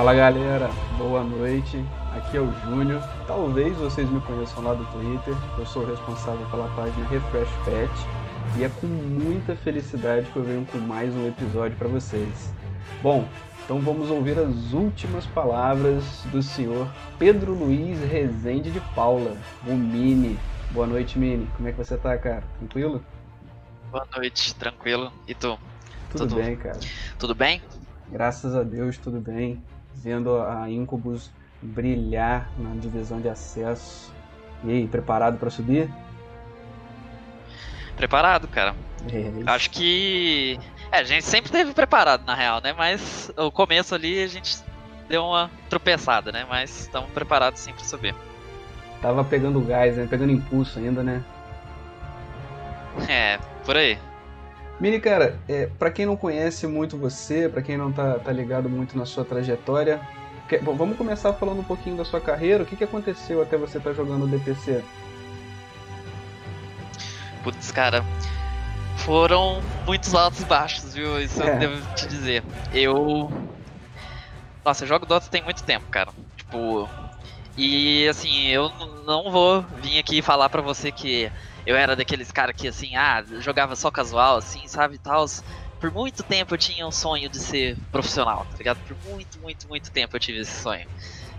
Fala galera, boa noite. Aqui é o Júnior. Talvez vocês me conheçam lá do Twitter. Eu sou o responsável pela página Refresh Pet e é com muita felicidade que eu venho com mais um episódio para vocês. Bom, então vamos ouvir as últimas palavras do senhor Pedro Luiz Rezende de Paula, o Mini. Boa noite, Mini. Como é que você tá, cara? Tranquilo? Boa noite, tranquilo. E tu? Tudo, tudo bem, cara. Tudo bem? Graças a Deus, tudo bem. Vendo a Incubus brilhar na divisão de acesso. E aí, preparado para subir? Preparado, cara. É Acho que. É, a gente sempre teve preparado, na real, né? Mas o começo ali a gente deu uma tropeçada, né? Mas estamos preparados sim para subir. Tava pegando gás, né? Pegando impulso ainda, né? É, por aí. Mini, cara, é, para quem não conhece muito você, para quem não tá, tá ligado muito na sua trajetória, que, bom, vamos começar falando um pouquinho da sua carreira. O que, que aconteceu até você estar tá jogando o DPC? Putz, cara, foram muitos altos e baixos, viu? Isso é. eu devo te dizer. Eu. Nossa, eu jogo Dota tem muito tempo, cara. Tipo. E assim, eu não vou vir aqui falar pra você que eu era daqueles caras que, assim, ah, jogava só casual, assim, sabe, tal. Por muito tempo eu tinha um sonho de ser profissional, tá ligado? Por muito, muito, muito tempo eu tive esse sonho.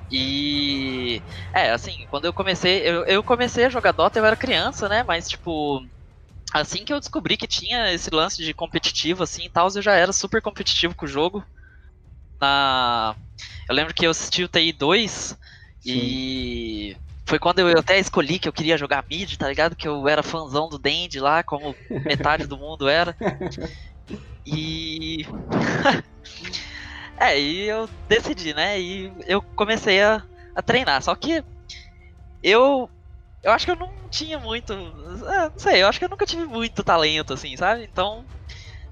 E. É, assim, quando eu comecei. Eu, eu comecei a jogar Dota, eu era criança, né? Mas, tipo. Assim que eu descobri que tinha esse lance de competitivo, assim e tal, eu já era super competitivo com o jogo. Na. Eu lembro que eu assisti o TI 2 e foi quando eu até escolhi que eu queria jogar mid, tá ligado? Que eu era fãzão do Dandy lá, como metade do mundo era. E. é, e eu decidi, né? E eu comecei a, a treinar. Só que eu. Eu acho que eu não tinha muito. É, não sei, eu acho que eu nunca tive muito talento, assim, sabe? Então.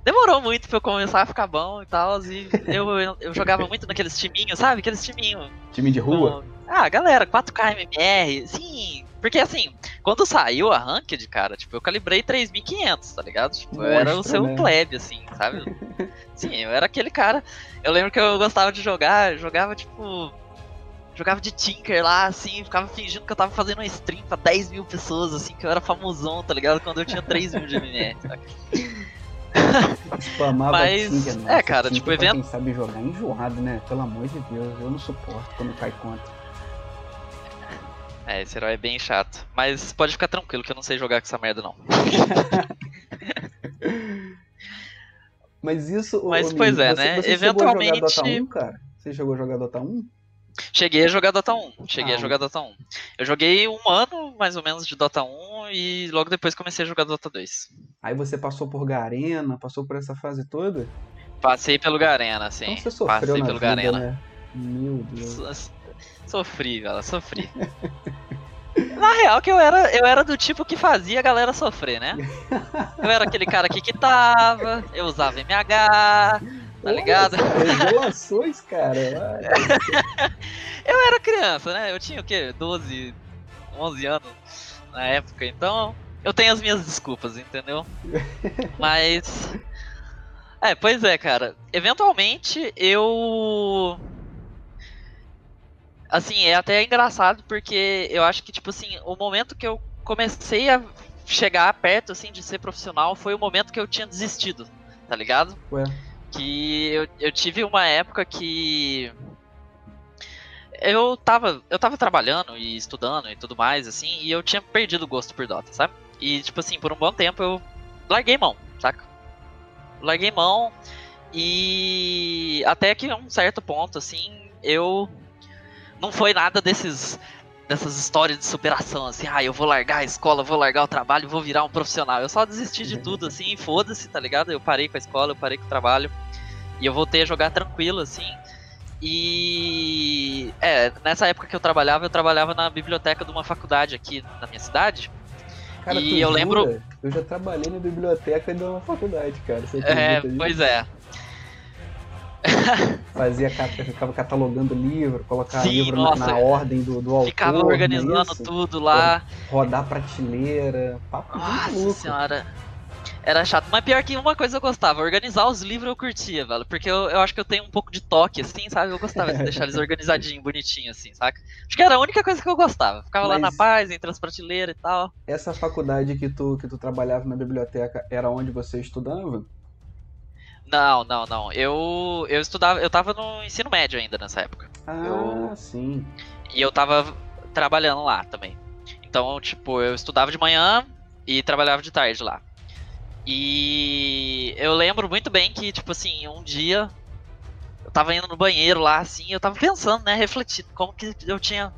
Demorou muito pra eu começar a ficar bom e tal. E eu, eu, eu, jogava muito naqueles timinhos, sabe? Aqueles timinhos. Time de rua? Com, ah, galera, 4K MMR, sim. Porque assim, quando saiu a Ranked, cara, tipo, eu calibrei 3500, tá ligado? Tipo, Mostra, eu era o seu né? plebe, assim, sabe? sim, eu era aquele cara. Eu lembro que eu gostava de jogar, jogava tipo. Jogava de Tinker lá, assim, ficava fingindo que eu tava fazendo uma stream pra 10 mil pessoas, assim, que eu era famosão, tá ligado? Quando eu tinha 3 mil de MMR, saca? Spamava Mas, Tinker, nossa, é, cara, tipo, evento. Quem sabe jogar enjoado, né? Pelo amor de Deus, eu não suporto quando cai contra. É, esse herói é bem chato. Mas pode ficar tranquilo que eu não sei jogar com essa merda, não. Mas isso. Mas, pois é, você, né? Você Eventualmente. Chegou a jogar Dota 1, cara? Você chegou a jogar Dota 1? Cheguei a jogar Dota 1. Cheguei ah, a jogar Dota 1. Eu joguei um ano, mais ou menos, de Dota 1 e logo depois comecei a jogar Dota 2. Aí você passou por Garena, passou por essa fase toda? Passei pelo Garena, sim. Então você sofreu Passei pelo vida, Garena. Né? Meu Deus. Sofri, velho, sofri. Na real que eu era, eu era do tipo que fazia a galera sofrer, né? Eu era aquele cara que quitava, eu usava MH, tá ligado? Revelações, cara. eu era criança, né? Eu tinha o quê? 12, 11 anos na época, então eu tenho as minhas desculpas, entendeu? Mas. É, pois é, cara. Eventualmente eu Assim, é até engraçado porque eu acho que, tipo assim, o momento que eu comecei a chegar perto, assim, de ser profissional foi o momento que eu tinha desistido, tá ligado? Ué. Que eu, eu tive uma época que eu tava, eu tava trabalhando e estudando e tudo mais, assim, e eu tinha perdido o gosto por Dota, sabe? E, tipo assim, por um bom tempo eu larguei mão, saca? Larguei mão e até que um certo ponto, assim, eu não foi nada desses dessas histórias de superação, assim, ah, eu vou largar a escola, vou largar o trabalho, vou virar um profissional. Eu só desisti de tudo, assim, foda-se, tá ligado? Eu parei com a escola, eu parei com o trabalho. E eu voltei a jogar tranquilo, assim. E. É, nessa época que eu trabalhava, eu trabalhava na biblioteca de uma faculdade aqui na minha cidade. Cara, e eu jura? lembro. Eu já trabalhei na biblioteca de uma faculdade, cara. Você é, pois é. Fazia, ficava catalogando livro, colocava Sim, livro nossa, na, na, ordem do, do autor. Ficava organizando tudo lá. Rodar prateleira. Papo nossa senhora. Era chato. Mas pior que uma coisa eu gostava, organizar os livros eu curtia, velho. Porque eu, eu acho que eu tenho um pouco de toque, assim, sabe? Eu gostava de deixar eles organizadinhos, bonitinhos, assim, saca? Acho que era a única coisa que eu gostava. Ficava Mas lá na paz, entre as prateleiras e tal. Essa faculdade que tu, que tu trabalhava na biblioteca era onde você estudava? Não, não, não. Eu, eu estudava, eu tava no ensino médio ainda nessa época. Ah, eu, sim. E eu tava trabalhando lá também. Então, tipo, eu estudava de manhã e trabalhava de tarde lá. E eu lembro muito bem que, tipo assim, um dia eu tava indo no banheiro lá, assim, eu tava pensando, né, refletindo como que eu tinha.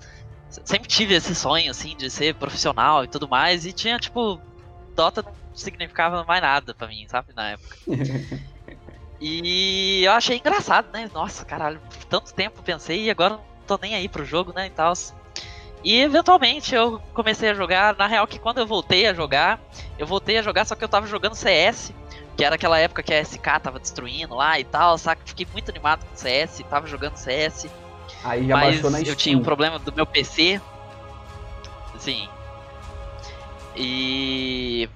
Sempre tive esse sonho, assim, de ser profissional e tudo mais, e tinha, tipo, Dota não significava mais nada pra mim, sabe, na época. e eu achei engraçado, né? Nossa, caralho, tanto tempo pensei e agora não tô nem aí pro jogo, né, e tal. E eventualmente eu comecei a jogar. Na real, que quando eu voltei a jogar, eu voltei a jogar, só que eu tava jogando CS, que era aquela época que a SK tava destruindo lá e tal, saca? Fiquei muito animado com CS, tava jogando CS. Aí já mas na eu tinha um problema do meu PC. Sim. E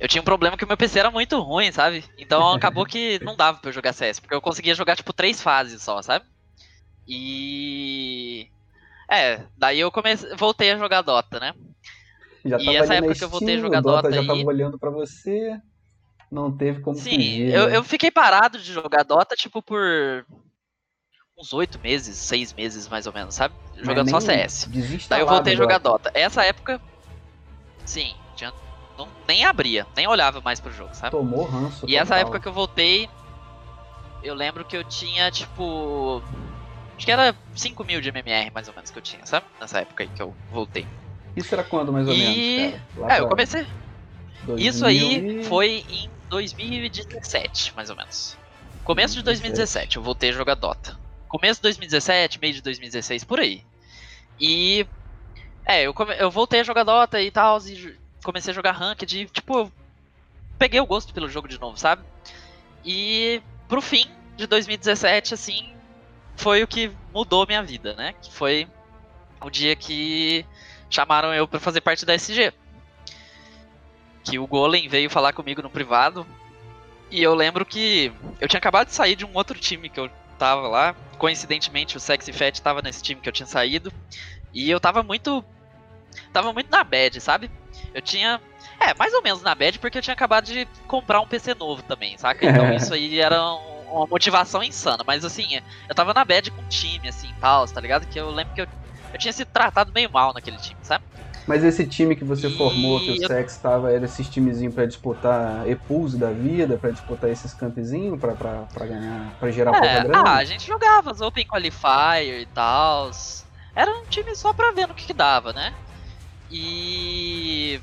eu tinha um problema que o meu PC era muito ruim, sabe? Então acabou que não dava pra eu jogar CS, porque eu conseguia jogar tipo três fases só, sabe? E é, daí eu comecei, voltei a jogar Dota, né? Já e essa época que eu voltei a jogar Dota, Dota já aí... tava olhando para você, não teve como Sim, fugir, eu, né? eu fiquei parado de jogar Dota, tipo, por uns oito meses, seis meses mais ou menos, sabe? Jogando só CS. Daí eu voltei a jogar Dota. Essa época, sim, tinha, não, nem abria, nem olhava mais pro jogo, sabe? Tomou ranço. E essa época que eu voltei, eu lembro que eu tinha, tipo, Acho que era 5 mil de MMR, mais ou menos, que eu tinha, sabe? Nessa época aí que eu voltei. Isso era quando, mais ou e... menos? É, eu comecei. 2000... Isso aí foi em 2017, mais ou menos. Começo de 2017, eu voltei a jogar Dota. Começo de 2017, meio de 2016, por aí. E. É, eu, come... eu voltei a jogar Dota e tal, e comecei a jogar Ranked, e, tipo, peguei o gosto pelo jogo de novo, sabe? E pro fim de 2017, assim, foi o que mudou minha vida, né? Que foi o dia que chamaram eu para fazer parte da SG. Que o Golem veio falar comigo no privado. E eu lembro que eu tinha acabado de sair de um outro time que eu tava lá. Coincidentemente, o Sexy Fat tava nesse time que eu tinha saído. E eu tava muito. Tava muito na bad, sabe? Eu tinha. É, mais ou menos na bad, porque eu tinha acabado de comprar um PC novo também, saca? Então isso aí era um, uma motivação insana. Mas assim, eu tava na bad com o time, assim, tal, tá ligado? Que eu lembro que eu, eu tinha sido tratado meio mal naquele time, sabe? Mas esse time que você e... formou, que o eu... Sex tava, era esses timezinhos pra disputar Epulse da vida, pra disputar esses campzinhos, pra, pra, pra ganhar, pra gerar é, grana? Ah, a gente jogava as Open Qualifier e tal. Era um time só pra ver no que, que dava, né? E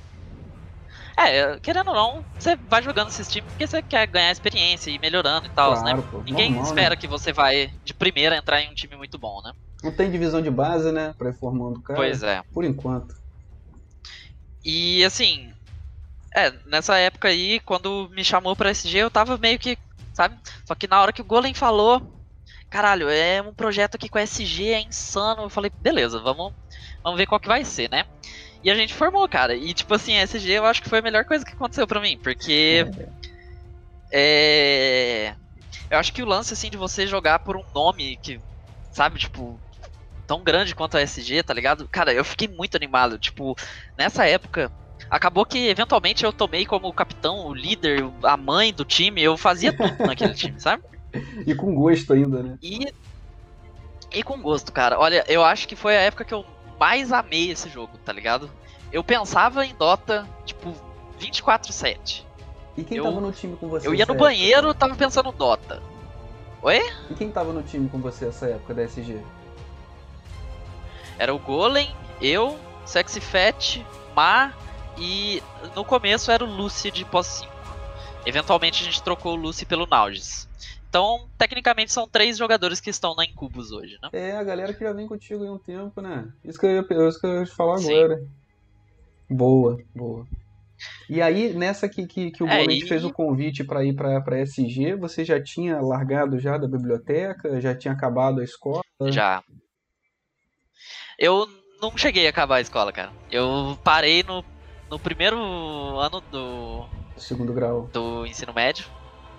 é, querendo ou não, você vai jogando esses times porque você quer ganhar experiência e melhorando e tal, né? claro, né? Pô, Ninguém normal, espera né? que você vai de primeira entrar em um time muito bom, né? Não tem divisão de base, né? Pra ir formando o cara. Pois é. Por enquanto. E assim, é, nessa época aí, quando me chamou pra SG, eu tava meio que, sabe? Só que na hora que o Golem falou, caralho, é um projeto aqui com a SG, é insano. Eu falei, beleza, vamos, vamos ver qual que vai ser, né? E a gente formou, cara. E, tipo assim, SG eu acho que foi a melhor coisa que aconteceu para mim, porque. É. Eu acho que o lance, assim, de você jogar por um nome que, sabe, tipo, tão grande quanto a SG, tá ligado? Cara, eu fiquei muito animado. Tipo, nessa época, acabou que eventualmente eu tomei como capitão, o líder, a mãe do time, eu fazia tudo naquele time, sabe? E com gosto ainda, né? E, e com gosto, cara. Olha, eu acho que foi a época que eu mais amei esse jogo, tá ligado? Eu pensava em Dota, tipo, 24-7. E quem eu, tava no time com você? Eu ia no banheiro, época? tava pensando Dota. Oi? E quem tava no time com você nessa época da SG? Era o Golem, eu, Sexy Fat, Ma e no começo era o Lucy de pós 5. Eventualmente a gente trocou o Lucy pelo Naugis. Então, tecnicamente, são três jogadores que estão na Incubus hoje, né? É, a galera que já vem contigo há um tempo, né? Isso que eu ia, isso que eu ia te falar Sim. agora. Boa, boa. E aí, nessa que, que, que o é, e... fez o convite para ir para SG, você já tinha largado já da biblioteca? Já tinha acabado a escola? Já. Eu não cheguei a acabar a escola, cara. Eu parei no, no primeiro ano do, Segundo grau. Do ensino médio.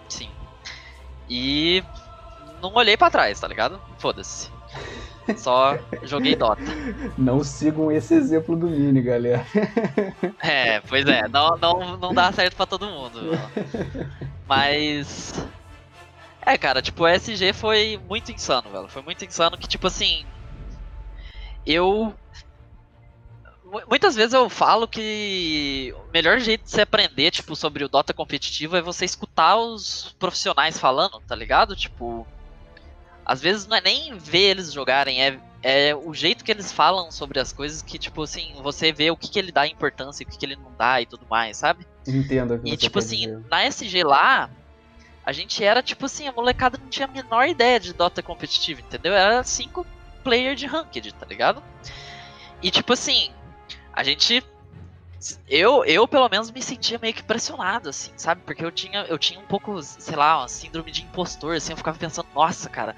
Sim. E não olhei para trás, tá ligado? Foda-se. Só joguei Dota. Não sigam esse exemplo do Mini, galera. É, pois é, não, não, não dá certo para todo mundo. Mas. É, cara, tipo, o SG foi muito insano, velho. Foi muito insano que, tipo assim. Eu. Muitas vezes eu falo que o melhor jeito de você aprender, tipo, sobre o Dota competitivo é você escutar os profissionais falando, tá ligado? Tipo, às vezes não é nem ver eles jogarem, é, é o jeito que eles falam sobre as coisas que, tipo assim, você vê o que, que ele dá importância e o que, que ele não dá e tudo mais, sabe? Entendo. E, tipo assim, dizer. na SG lá, a gente era, tipo assim, a molecada não tinha a menor ideia de Dota competitivo, entendeu? Era cinco player de ranked, tá ligado? E, tipo assim, a gente eu, eu pelo menos me sentia meio que pressionado, assim, sabe? Porque eu tinha, eu tinha um pouco, sei lá, uma síndrome de impostor, assim, eu ficava pensando, nossa, cara,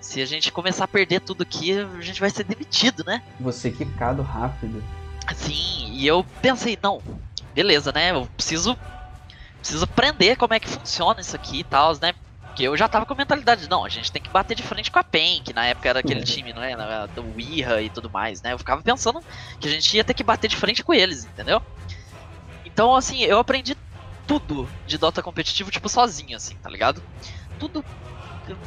se a gente começar a perder tudo aqui, a gente vai ser demitido, né? Você quicado rápido. Sim, e eu pensei, não, beleza, né? Eu preciso. Preciso aprender como é que funciona isso aqui e tal, né? Porque eu já tava com a mentalidade, não, a gente tem que bater de frente com a PEN, que na época era aquele uhum. time, não é? Do Ira e tudo mais, né? Eu ficava pensando que a gente ia ter que bater de frente com eles, entendeu? Então, assim, eu aprendi tudo de Dota competitivo, tipo, sozinho, assim, tá ligado? Tudo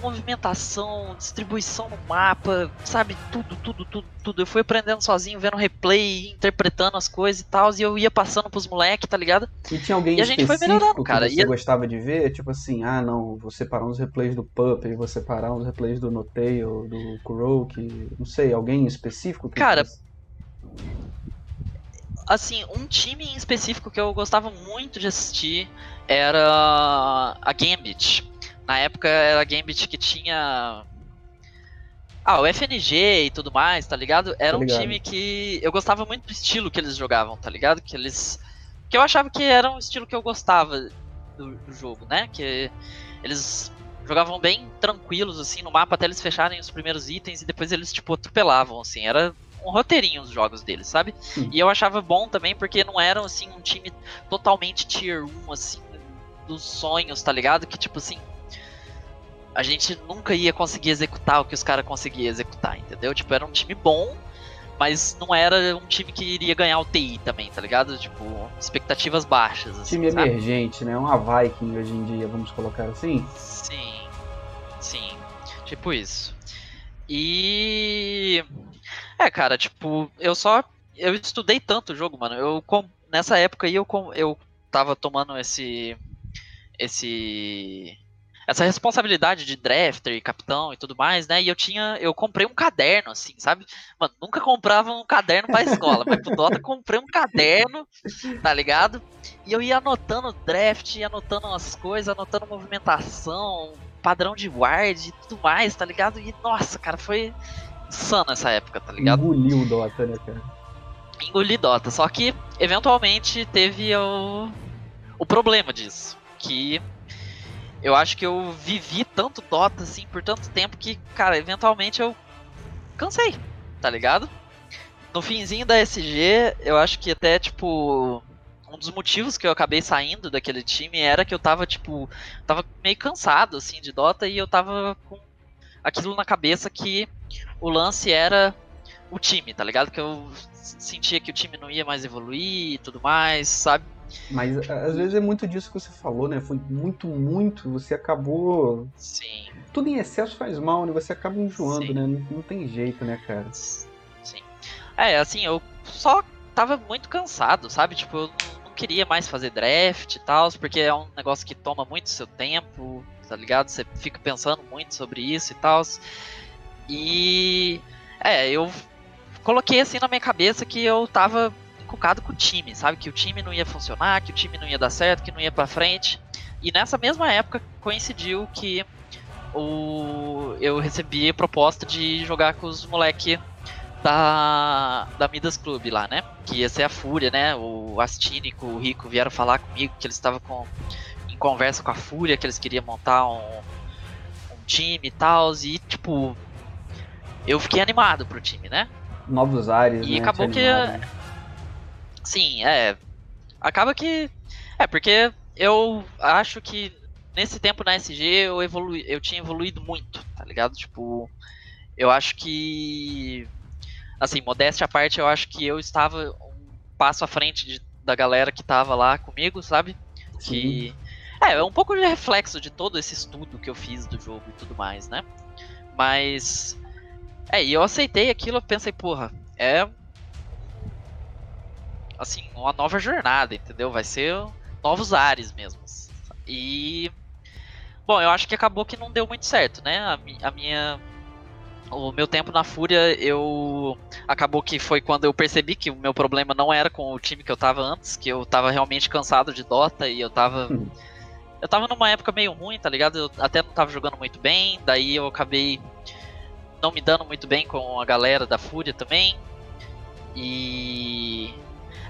movimentação, distribuição no mapa, sabe? Tudo, tudo, tudo, tudo. Eu fui aprendendo sozinho, vendo replay, interpretando as coisas e tal, e eu ia passando pros moleques, tá ligado? E tinha alguém e a gente foi melhorando, cara. que você gostava de ver? Tipo assim, ah, não, vou separar uns replays do Pup, vou separar uns replays do Notei ou do Kuroki, não sei, alguém específico? cara, assim, um time em específico que eu gostava muito de assistir era a Gambit. Na época era a Gambit que tinha. Ah, o FNG e tudo mais, tá ligado? Era um time que eu gostava muito do estilo que eles jogavam, tá ligado? Que eles. Que eu achava que era um estilo que eu gostava do, do jogo, né? Que eles jogavam bem tranquilos, assim, no mapa até eles fecharem os primeiros itens e depois eles, tipo, atropelavam, assim. Era um roteirinho os jogos deles, sabe? Sim. E eu achava bom também porque não eram, assim, um time totalmente tier 1, assim, dos sonhos, tá ligado? Que, tipo assim, a gente nunca ia conseguir executar o que os caras conseguiam executar, entendeu? Tipo, era um time bom, mas não era um time que iria ganhar o TI também, tá ligado? Tipo, expectativas baixas. Assim, time sabe? emergente, né? Uma Viking hoje em dia, vamos colocar assim? Sim, sim. Tipo isso. E. É, cara, tipo, eu só. Eu estudei tanto o jogo, mano. Eu, nessa época aí, eu, eu tava tomando esse. Esse essa responsabilidade de drafter e capitão e tudo mais, né? E eu tinha, eu comprei um caderno, assim, sabe? Mano, nunca comprava um caderno pra escola, mas pro Dota comprei um caderno, tá ligado? E eu ia anotando draft, ia anotando as coisas, anotando movimentação, padrão de ward e tudo mais, tá ligado? E nossa, cara, foi insano essa época, tá ligado? Engoliu o Dota, né, cara? Engoli Dota, só que eventualmente teve o, o problema disso, que eu acho que eu vivi tanto Dota assim por tanto tempo que, cara, eventualmente eu cansei, tá ligado? No finzinho da SG, eu acho que até tipo um dos motivos que eu acabei saindo daquele time era que eu tava tipo, tava meio cansado assim de Dota e eu tava com aquilo na cabeça que o lance era o time, tá ligado? Que eu sentia que o time não ia mais evoluir e tudo mais, sabe? Mas às vezes é muito disso que você falou, né? Foi muito, muito. Você acabou. Sim. Tudo em excesso faz mal, né? Você acaba enjoando, Sim. né? Não, não, tem jeito, né, cara? Sim. É, assim, eu só tava muito cansado, sabe? Tipo, eu não queria mais fazer draft e tal, porque é um negócio que toma muito seu tempo, tá ligado? Você fica pensando muito sobre isso e tal. E. É, eu coloquei assim na minha cabeça que eu tava encucado com o time, sabe? Que o time não ia funcionar, que o time não ia dar certo, que não ia para frente. E nessa mesma época coincidiu que o, eu recebi a proposta de jogar com os moleque da, da Midas Club lá, né? Que ia ser a Fúria, né? O Astínico, o Rico vieram falar comigo que eles estavam com, em conversa com a Fúria, que eles queriam montar um, um time e tal. E, tipo, eu fiquei animado pro time, né? Novos ares, E né? acabou que. Sim, é. Acaba que. É, porque eu acho que nesse tempo na SG eu evolui, eu tinha evoluído muito, tá ligado? Tipo, eu acho que assim, modéstia à parte, eu acho que eu estava um passo à frente de, da galera que tava lá comigo, sabe? Sim. Que é, é um pouco de reflexo de todo esse estudo que eu fiz do jogo e tudo mais, né? Mas é, e eu aceitei aquilo, eu pensei, porra, é assim, uma nova jornada, entendeu? Vai ser novos ares mesmo. E bom, eu acho que acabou que não deu muito certo, né? A, a minha o meu tempo na Fúria, eu acabou que foi quando eu percebi que o meu problema não era com o time que eu tava antes, que eu tava realmente cansado de Dota e eu tava hum. eu tava numa época meio ruim, tá ligado? Eu até não tava jogando muito bem, daí eu acabei não me dando muito bem com a galera da Fúria também. E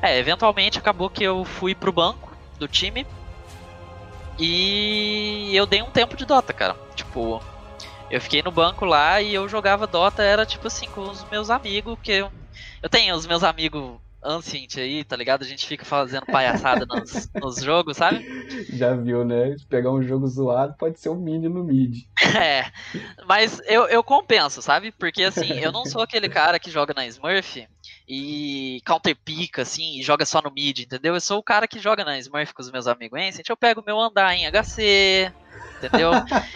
é, eventualmente acabou que eu fui pro banco do time. E eu dei um tempo de Dota, cara. Tipo, eu fiquei no banco lá e eu jogava Dota, era tipo assim, com os meus amigos, que eu, eu tenho os meus amigos Ancient aí, tá ligado? A gente fica fazendo palhaçada nos, nos jogos, sabe? Já viu, né? Se pegar um jogo zoado, pode ser um mini no mid. É, mas eu, eu compenso, sabe? Porque assim, eu não sou aquele cara que joga na Smurf e counter pica, assim, e joga só no mid, entendeu? Eu sou o cara que joga na Smurf com os meus amigos Ancient, eu pego meu andar em HC, entendeu?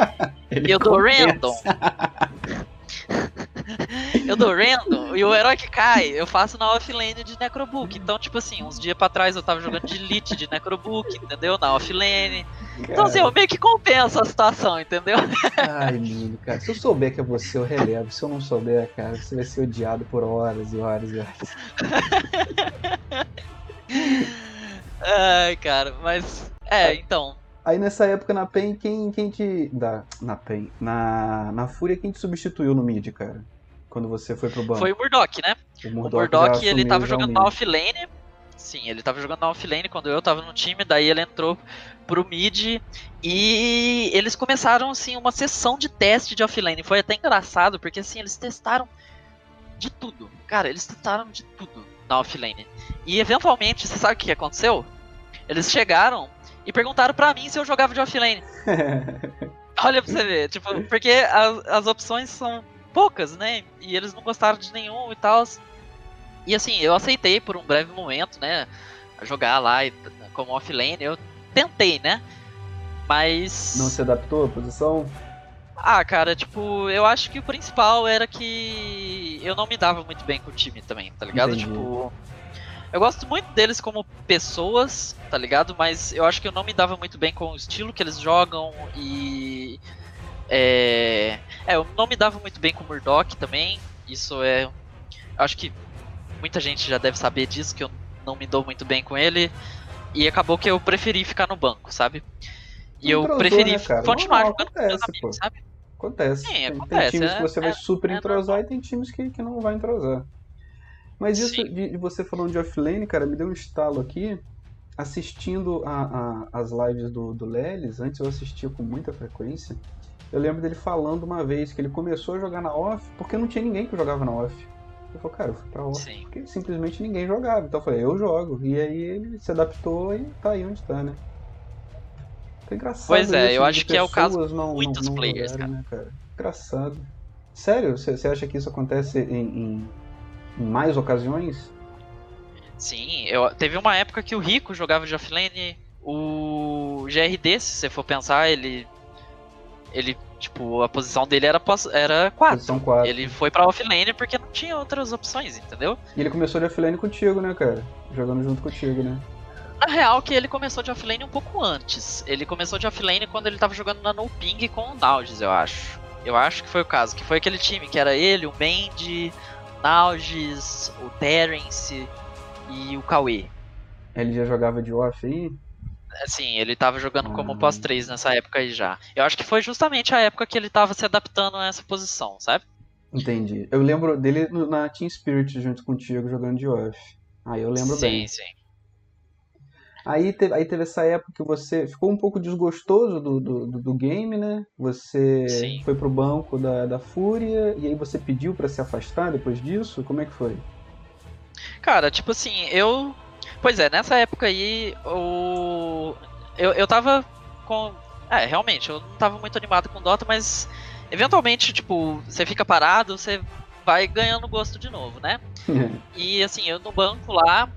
e eu dou random. eu dou random e o herói que cai, eu faço na offlane de Necrobook. Então, tipo assim, uns dias pra trás eu tava jogando de Elite de Necrobook, entendeu? Na offlane. Então, assim, eu meio que compenso a situação, entendeu? Ai, lindo, cara. Se eu souber que é você, eu relevo. Se eu não souber, cara, você vai ser odiado por horas e horas e horas. Ai, cara, mas. É, então. Aí nessa época na PEN, quem, quem te. Da, na PEN. Na, na Fúria, quem te substituiu no mid, cara? Quando você foi pro banco? Foi o Murdock, né? O Murdock, o Murdock ele tava jogando na offlane. Sim, ele tava jogando na offlane quando eu tava no time, daí ele entrou pro mid e eles começaram assim uma sessão de teste de offlane. Foi até engraçado, porque assim, eles testaram de tudo. Cara, eles testaram de tudo na offlane. E eventualmente, você sabe o que aconteceu? Eles chegaram e perguntaram pra mim se eu jogava de offlane. Olha pra você ver, tipo, porque as, as opções são poucas, né? E eles não gostaram de nenhum e tal. E assim, eu aceitei por um breve momento, né? Jogar lá como offlane. Eu tentei, né? Mas. Não se adaptou à posição? Ah, cara, tipo, eu acho que o principal era que eu não me dava muito bem com o time também, tá ligado? Entendi. Tipo, eu gosto muito deles como pessoas, tá ligado? Mas eu acho que eu não me dava muito bem com o estilo que eles jogam e. É, é eu não me dava muito bem com o Murdoch também. Isso é. Acho que muita gente já deve saber disso, que eu não me dou muito bem com ele. E acabou que eu preferi ficar no banco, sabe? E eu preferi né, continuar jogando acontece, com meus amigos, pô. sabe? Acontece. Sim, tem, acontece. Tem times é, que você vai é, super é entrosar e tem times que, que não vai entrosar. Mas isso de, de, você falando de offlane, cara, me deu um estalo aqui. Assistindo a, a, as lives do, do Lelis, antes eu assistia com muita frequência. Eu lembro dele falando uma vez que ele começou a jogar na off porque não tinha ninguém que jogava na off. Eu falei, cara, eu fui pra off Sim. porque simplesmente ninguém jogava. Então eu falei, eu jogo. E aí ele se adaptou e tá aí onde tá, né? Foi engraçado. Pois é, eu acho que é o caso de muitos não, não players, jogarem, cara. Né, cara. Engraçado. Sério, você acha que isso acontece em, em em mais ocasiões? Sim, eu, teve uma época que o Rico jogava de offlane, o GRD, se você for pensar, ele. Ele, tipo, a posição dele era, era 4. Posição 4. Ele foi pra offlane porque não tinha outras opções, entendeu? E ele começou de offlane contigo, né, cara? Jogando junto contigo, né? Na real, que ele começou de offlane um pouco antes. Ele começou de offlane quando ele tava jogando na No Ping com o Nauges, eu acho. Eu acho que foi o caso. Que foi aquele time que era ele, o Mandy, Nauges, o Terence e o Cauê. Ele já jogava de off aí? Sim, ele tava jogando ah. como pós 3 nessa época aí já. Eu acho que foi justamente a época que ele tava se adaptando a essa posição, sabe? Entendi. Eu lembro dele na Team Spirit junto contigo jogando de off. Aí eu lembro sim, bem. Sim, sim. Aí teve, aí teve essa época que você ficou um pouco desgostoso do, do, do game, né? Você Sim. foi pro banco da, da Fúria e aí você pediu para se afastar depois disso? Como é que foi? Cara, tipo assim, eu. Pois é, nessa época aí, o. eu, eu tava com. É, realmente, eu não tava muito animado com Dota, mas eventualmente, tipo, você fica parado, você vai ganhando gosto de novo, né? e assim, eu no banco lá,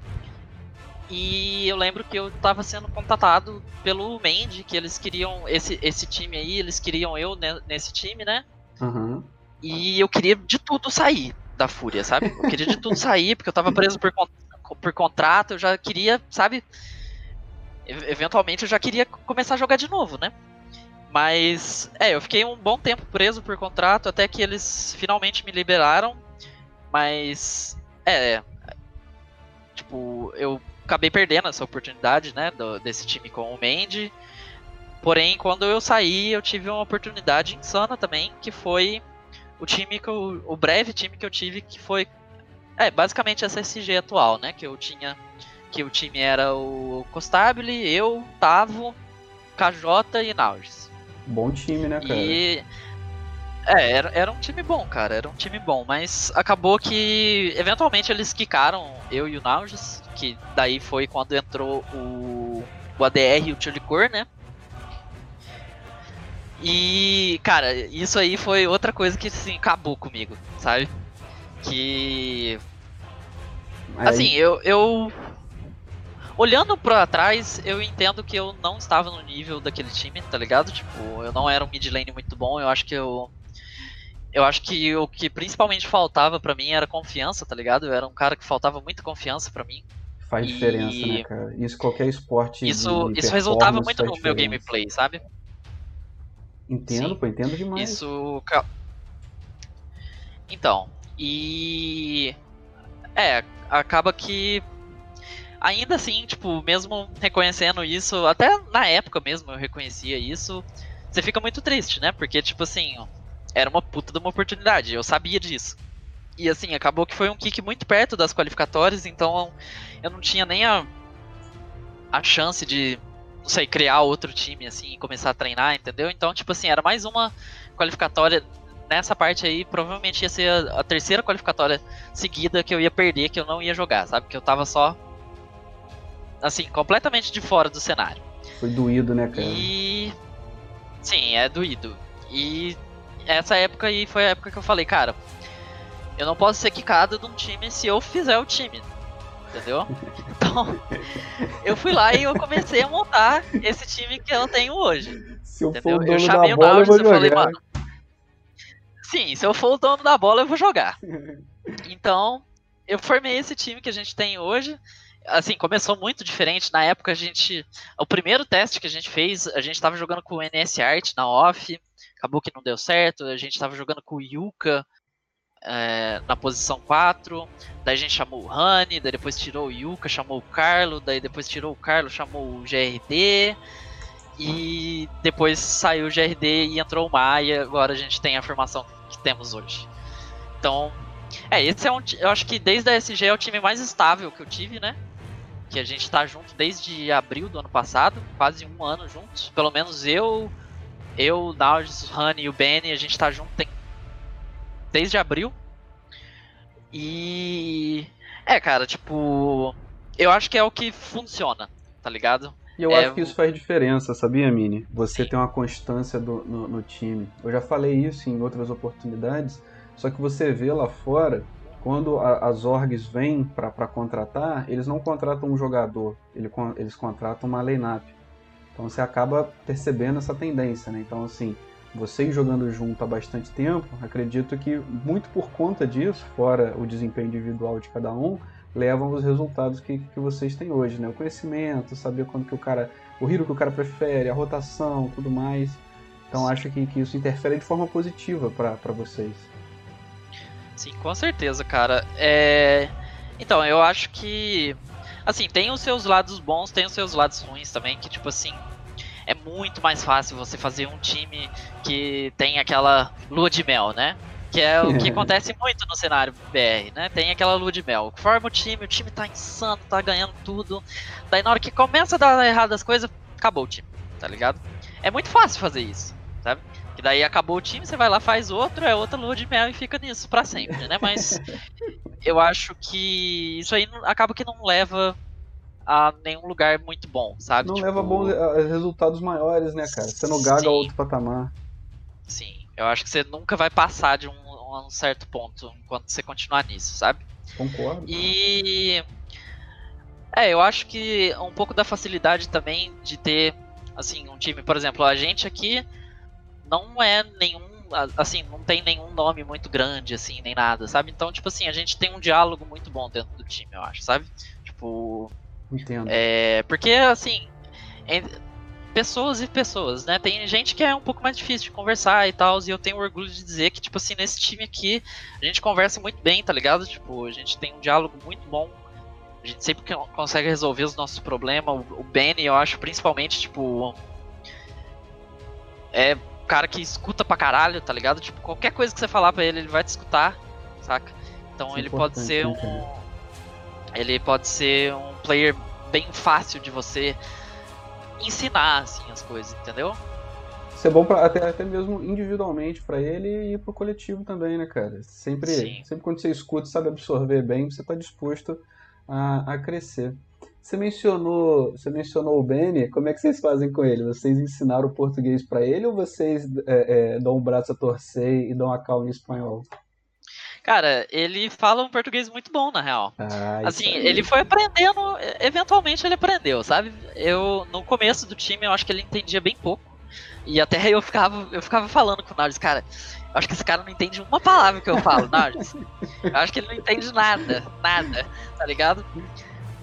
e eu lembro que eu tava sendo contatado pelo Mendy, que eles queriam esse, esse time aí, eles queriam eu nesse time, né? Uhum. E eu queria de tudo sair da Fúria, sabe? Eu queria de tudo sair, porque eu tava preso por, por contrato, eu já queria, sabe? Eventualmente eu já queria começar a jogar de novo, né? Mas, é, eu fiquei um bom tempo preso por contrato, até que eles finalmente me liberaram. Mas, é. Tipo, eu acabei perdendo essa oportunidade, né, do, desse time com o Mendy. Porém, quando eu saí, eu tive uma oportunidade insana também, que foi o time que eu, o breve time que eu tive, que foi é basicamente essa SG atual, né, que eu tinha, que o time era o Costabile, eu, Tavo, KJ e Nauges. Bom time, né, cara? E é, era, era um time bom, cara, era um time bom, mas acabou que eventualmente eles quicaram eu e o Nauges, que daí foi quando entrou o, o ADR e o Tchulicor, né? E, cara, isso aí foi outra coisa que, assim, acabou comigo, sabe? Que. Assim, eu, eu. Olhando pra trás, eu entendo que eu não estava no nível daquele time, tá ligado? Tipo, eu não era um mid lane muito bom, eu acho que eu. Eu acho que o que principalmente faltava para mim era confiança, tá ligado? Eu era um cara que faltava muita confiança para mim. Faz diferença, e... né, cara? Isso qualquer esporte. Isso, isso resultava muito no diferença. meu gameplay, sabe? Entendo, Sim. pô, entendo demais. Isso. Então, e. É, acaba que. Ainda assim, tipo, mesmo reconhecendo isso, até na época mesmo eu reconhecia isso, você fica muito triste, né? Porque, tipo assim, era uma puta de uma oportunidade, eu sabia disso. E assim, acabou que foi um kick muito perto das qualificatórias, então eu não tinha nem a, a chance de não sei, criar outro time, assim, e começar a treinar, entendeu? Então, tipo assim, era mais uma qualificatória nessa parte aí, provavelmente ia ser a, a, terceira qualificatória seguida que eu ia perder, que eu não ia jogar, sabe? Que eu tava só, assim, completamente de fora do cenário. Foi doído, né, cara? E. Sim, é doído. E essa época aí foi a época que eu falei, cara, eu não posso ser quicado de um time se eu fizer o time entendeu? Então, eu fui lá e eu comecei a montar esse time que eu tenho hoje. Se eu entendeu? for o dono eu chamei o Nautilus e falei, mano. Sim, se eu for o dono da bola, eu vou jogar. Então, eu formei esse time que a gente tem hoje. Assim, começou muito diferente. Na época, a gente. O primeiro teste que a gente fez, a gente tava jogando com o NS Art na off. Acabou que não deu certo. A gente tava jogando com o Yuka é, na posição 4. Daí a gente chamou o Rani, daí depois tirou o Yuka, chamou o Carlo, daí depois tirou o Carlo, chamou o GRD. E depois saiu o GRD e entrou o Maia. Agora a gente tem a formação que temos hoje. Então, é, esse é um. Eu acho que desde a SG é o time mais estável que eu tive, né? Que a gente tá junto desde abril do ano passado, quase um ano juntos. Pelo menos eu, eu, o Rani e o Benny, a gente tá junto tem desde abril. E. É, cara, tipo. Eu acho que é o que funciona, tá ligado? E eu é... acho que isso faz diferença, sabia, Mini? Você Sim. tem uma constância do, no, no, time. Eu já falei isso em outras oportunidades, só que você vê lá fora, quando a, as orgs vêm para contratar, eles não contratam um jogador, ele, eles contratam uma line-up. Então você acaba percebendo essa tendência, né? Então, assim, vocês jogando junto há bastante tempo, acredito que muito por conta disso, fora o desempenho individual de cada um, levam os resultados que, que vocês têm hoje, né? O conhecimento, saber quando que o cara, o hero que o cara prefere, a rotação, tudo mais. Então acho que, que isso interfere de forma positiva para vocês. Sim, com certeza, cara. É... Então, eu acho que assim, tem os seus lados bons, tem os seus lados ruins também, que tipo assim, é muito mais fácil você fazer um time que tem aquela lua de mel, né? Que é o que acontece muito no cenário BR, né? Tem aquela lua de mel. Forma o time, o time tá insano, tá ganhando tudo. Daí na hora que começa a dar errado as coisas, acabou o time, tá ligado? É muito fácil fazer isso, sabe? Que daí acabou o time, você vai lá, faz outro, é outra lua de mel e fica nisso para sempre, né? Mas eu acho que isso aí acaba que não leva a nenhum lugar muito bom, sabe? Não tipo... leva bons resultados maiores, né, cara? Você não gaga outro patamar. Sim, eu acho que você nunca vai passar de um, um certo ponto enquanto você continuar nisso, sabe? Concordo. E. É, eu acho que um pouco da facilidade também de ter, assim, um time, por exemplo, a gente aqui não é nenhum assim, não tem nenhum nome muito grande, assim, nem nada, sabe? Então, tipo assim, a gente tem um diálogo muito bom dentro do time, eu acho, sabe? Tipo. Entendo. É. Porque, assim. Pessoas e pessoas, né? Tem gente que é um pouco mais difícil de conversar e tal, e eu tenho orgulho de dizer que, tipo assim, nesse time aqui, a gente conversa muito bem, tá ligado? Tipo, a gente tem um diálogo muito bom. A gente sempre consegue resolver os nossos problemas. O Benny, eu acho, principalmente, tipo. É cara que escuta pra caralho, tá ligado? Tipo, qualquer coisa que você falar pra ele, ele vai te escutar, saca? Então Isso é ele pode ser né, um. Ele pode ser um player bem fácil de você ensinar, assim, as coisas, entendeu? Isso é bom pra, até, até mesmo individualmente para ele e pro coletivo também, né, cara? Sempre, sempre quando você escuta sabe absorver bem, você tá disposto a, a crescer. Você mencionou, você mencionou o Benny, como é que vocês fazem com ele? Vocês ensinaram o português para ele ou vocês é, é, dão um braço a torcer e dão a calma em espanhol? Cara, ele fala um português muito bom, na real. Ah, assim, ele foi aprendendo, eventualmente ele aprendeu, sabe? Eu, no começo do time, eu acho que ele entendia bem pouco. E até eu ficava, eu ficava falando com o Nardes, cara, eu acho que esse cara não entende uma palavra que eu falo, Nardes. Eu acho que ele não entende nada, nada, tá ligado?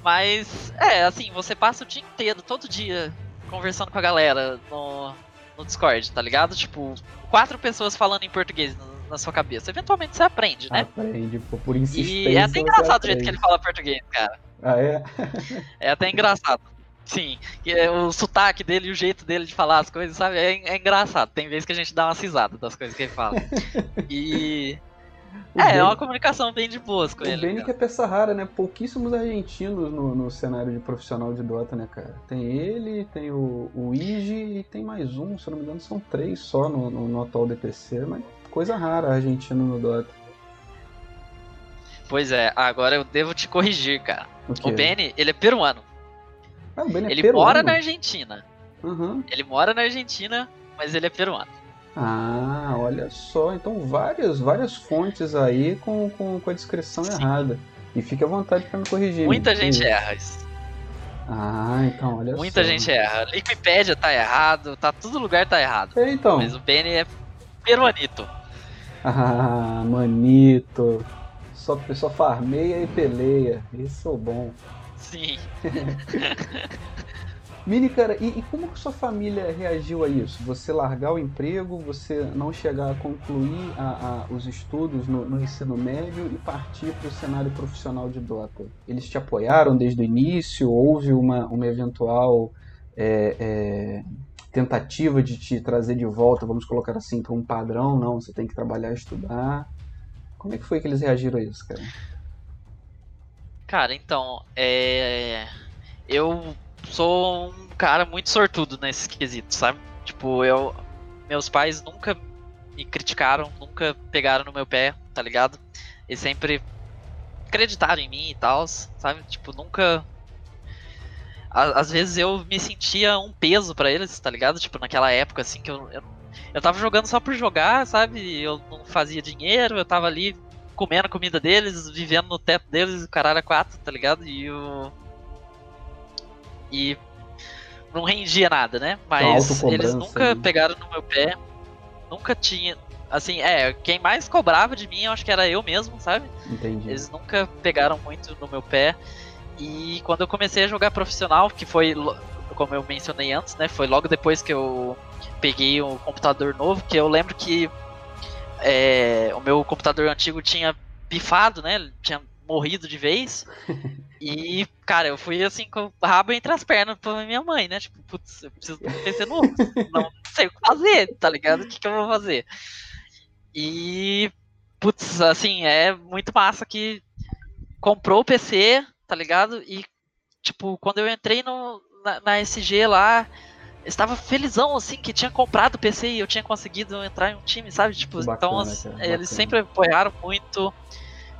Mas, é, assim, você passa o dia inteiro, todo dia, conversando com a galera no, no Discord, tá ligado? Tipo, quatro pessoas falando em português no, na sua cabeça. Eventualmente você aprende, né? Aprende, por insistência. E é até engraçado o jeito que ele fala português, cara. Ah, é? é até engraçado. Sim, é o sotaque dele o jeito dele de falar as coisas, sabe? É, é engraçado. Tem vezes que a gente dá uma cisada das coisas que ele fala. E. O é, ben... é uma comunicação bem de boas com o ele. O Benny que é peça rara, né? Pouquíssimos argentinos no, no cenário de profissional de Dota, né, cara? Tem ele, tem o, o Igi e tem mais um, se eu não me engano, são três só no, no, no atual DPC, mas coisa rara argentino no Dota. Pois é, agora eu devo te corrigir, cara. O, o Benny, ele é peruano. Ah, o Benny é ele peruano? mora na Argentina. Uhum. Ele mora na Argentina, mas ele é peruano. Ah, olha só. Então várias, várias fontes aí com, com, com a descrição Sim. errada. E fique à vontade para me corrigir. Muita gente erra isso. Ah, então olha Muita só. gente erra. Wikipedia tá errado, tá todo lugar tá errado. É, então. Mas o Benny é peruanito. Ah, manito. Só, só farmeia e peleia. Isso é bom. Sim. Mini, cara, e, e, como que sua família reagiu a isso? Você largar o emprego, você não chegar a concluir a, a, os estudos no, no, ensino médio e partir para o cenário profissional de Dota? Eles te apoiaram desde o início? Houve uma, uma eventual é, é, tentativa de te trazer de volta, vamos colocar assim, para um padrão? Não, você tem que trabalhar e estudar. Como é que foi que eles reagiram a isso, cara? Cara, então, é... eu sou um cara muito sortudo nesse quesito, sabe? Tipo, eu. Meus pais nunca me criticaram, nunca pegaram no meu pé, tá ligado? Eles sempre acreditaram em mim e tal, sabe? Tipo, nunca. Às vezes eu me sentia um peso para eles, tá ligado? Tipo, naquela época, assim, que eu, eu, eu tava jogando só por jogar, sabe? Eu não fazia dinheiro, eu tava ali comendo a comida deles, vivendo no teto deles, o caralho a quatro, tá ligado? E o. E não rendia nada, né? Mas eles nunca aí. pegaram no meu pé, nunca tinha. Assim, é, quem mais cobrava de mim, eu acho que era eu mesmo, sabe? Entendi. Eles nunca pegaram muito no meu pé. E quando eu comecei a jogar profissional, que foi, como eu mencionei antes, né? Foi logo depois que eu peguei o um computador novo, que eu lembro que é, o meu computador antigo tinha pifado, né? Tinha morrido de vez. e, cara, eu fui assim com o rabo entre as pernas pra minha mãe, né? Tipo, putz, eu preciso de um PC novo. não sei o que fazer, tá ligado? O que, que eu vou fazer? E, putz, assim, é muito massa que comprou o PC, tá ligado? E, tipo, quando eu entrei no, na, na SG lá, estava felizão, assim, que tinha comprado o PC e eu tinha conseguido entrar em um time, sabe? Tipo, então, bacana, então, assim, eles sempre apoiaram muito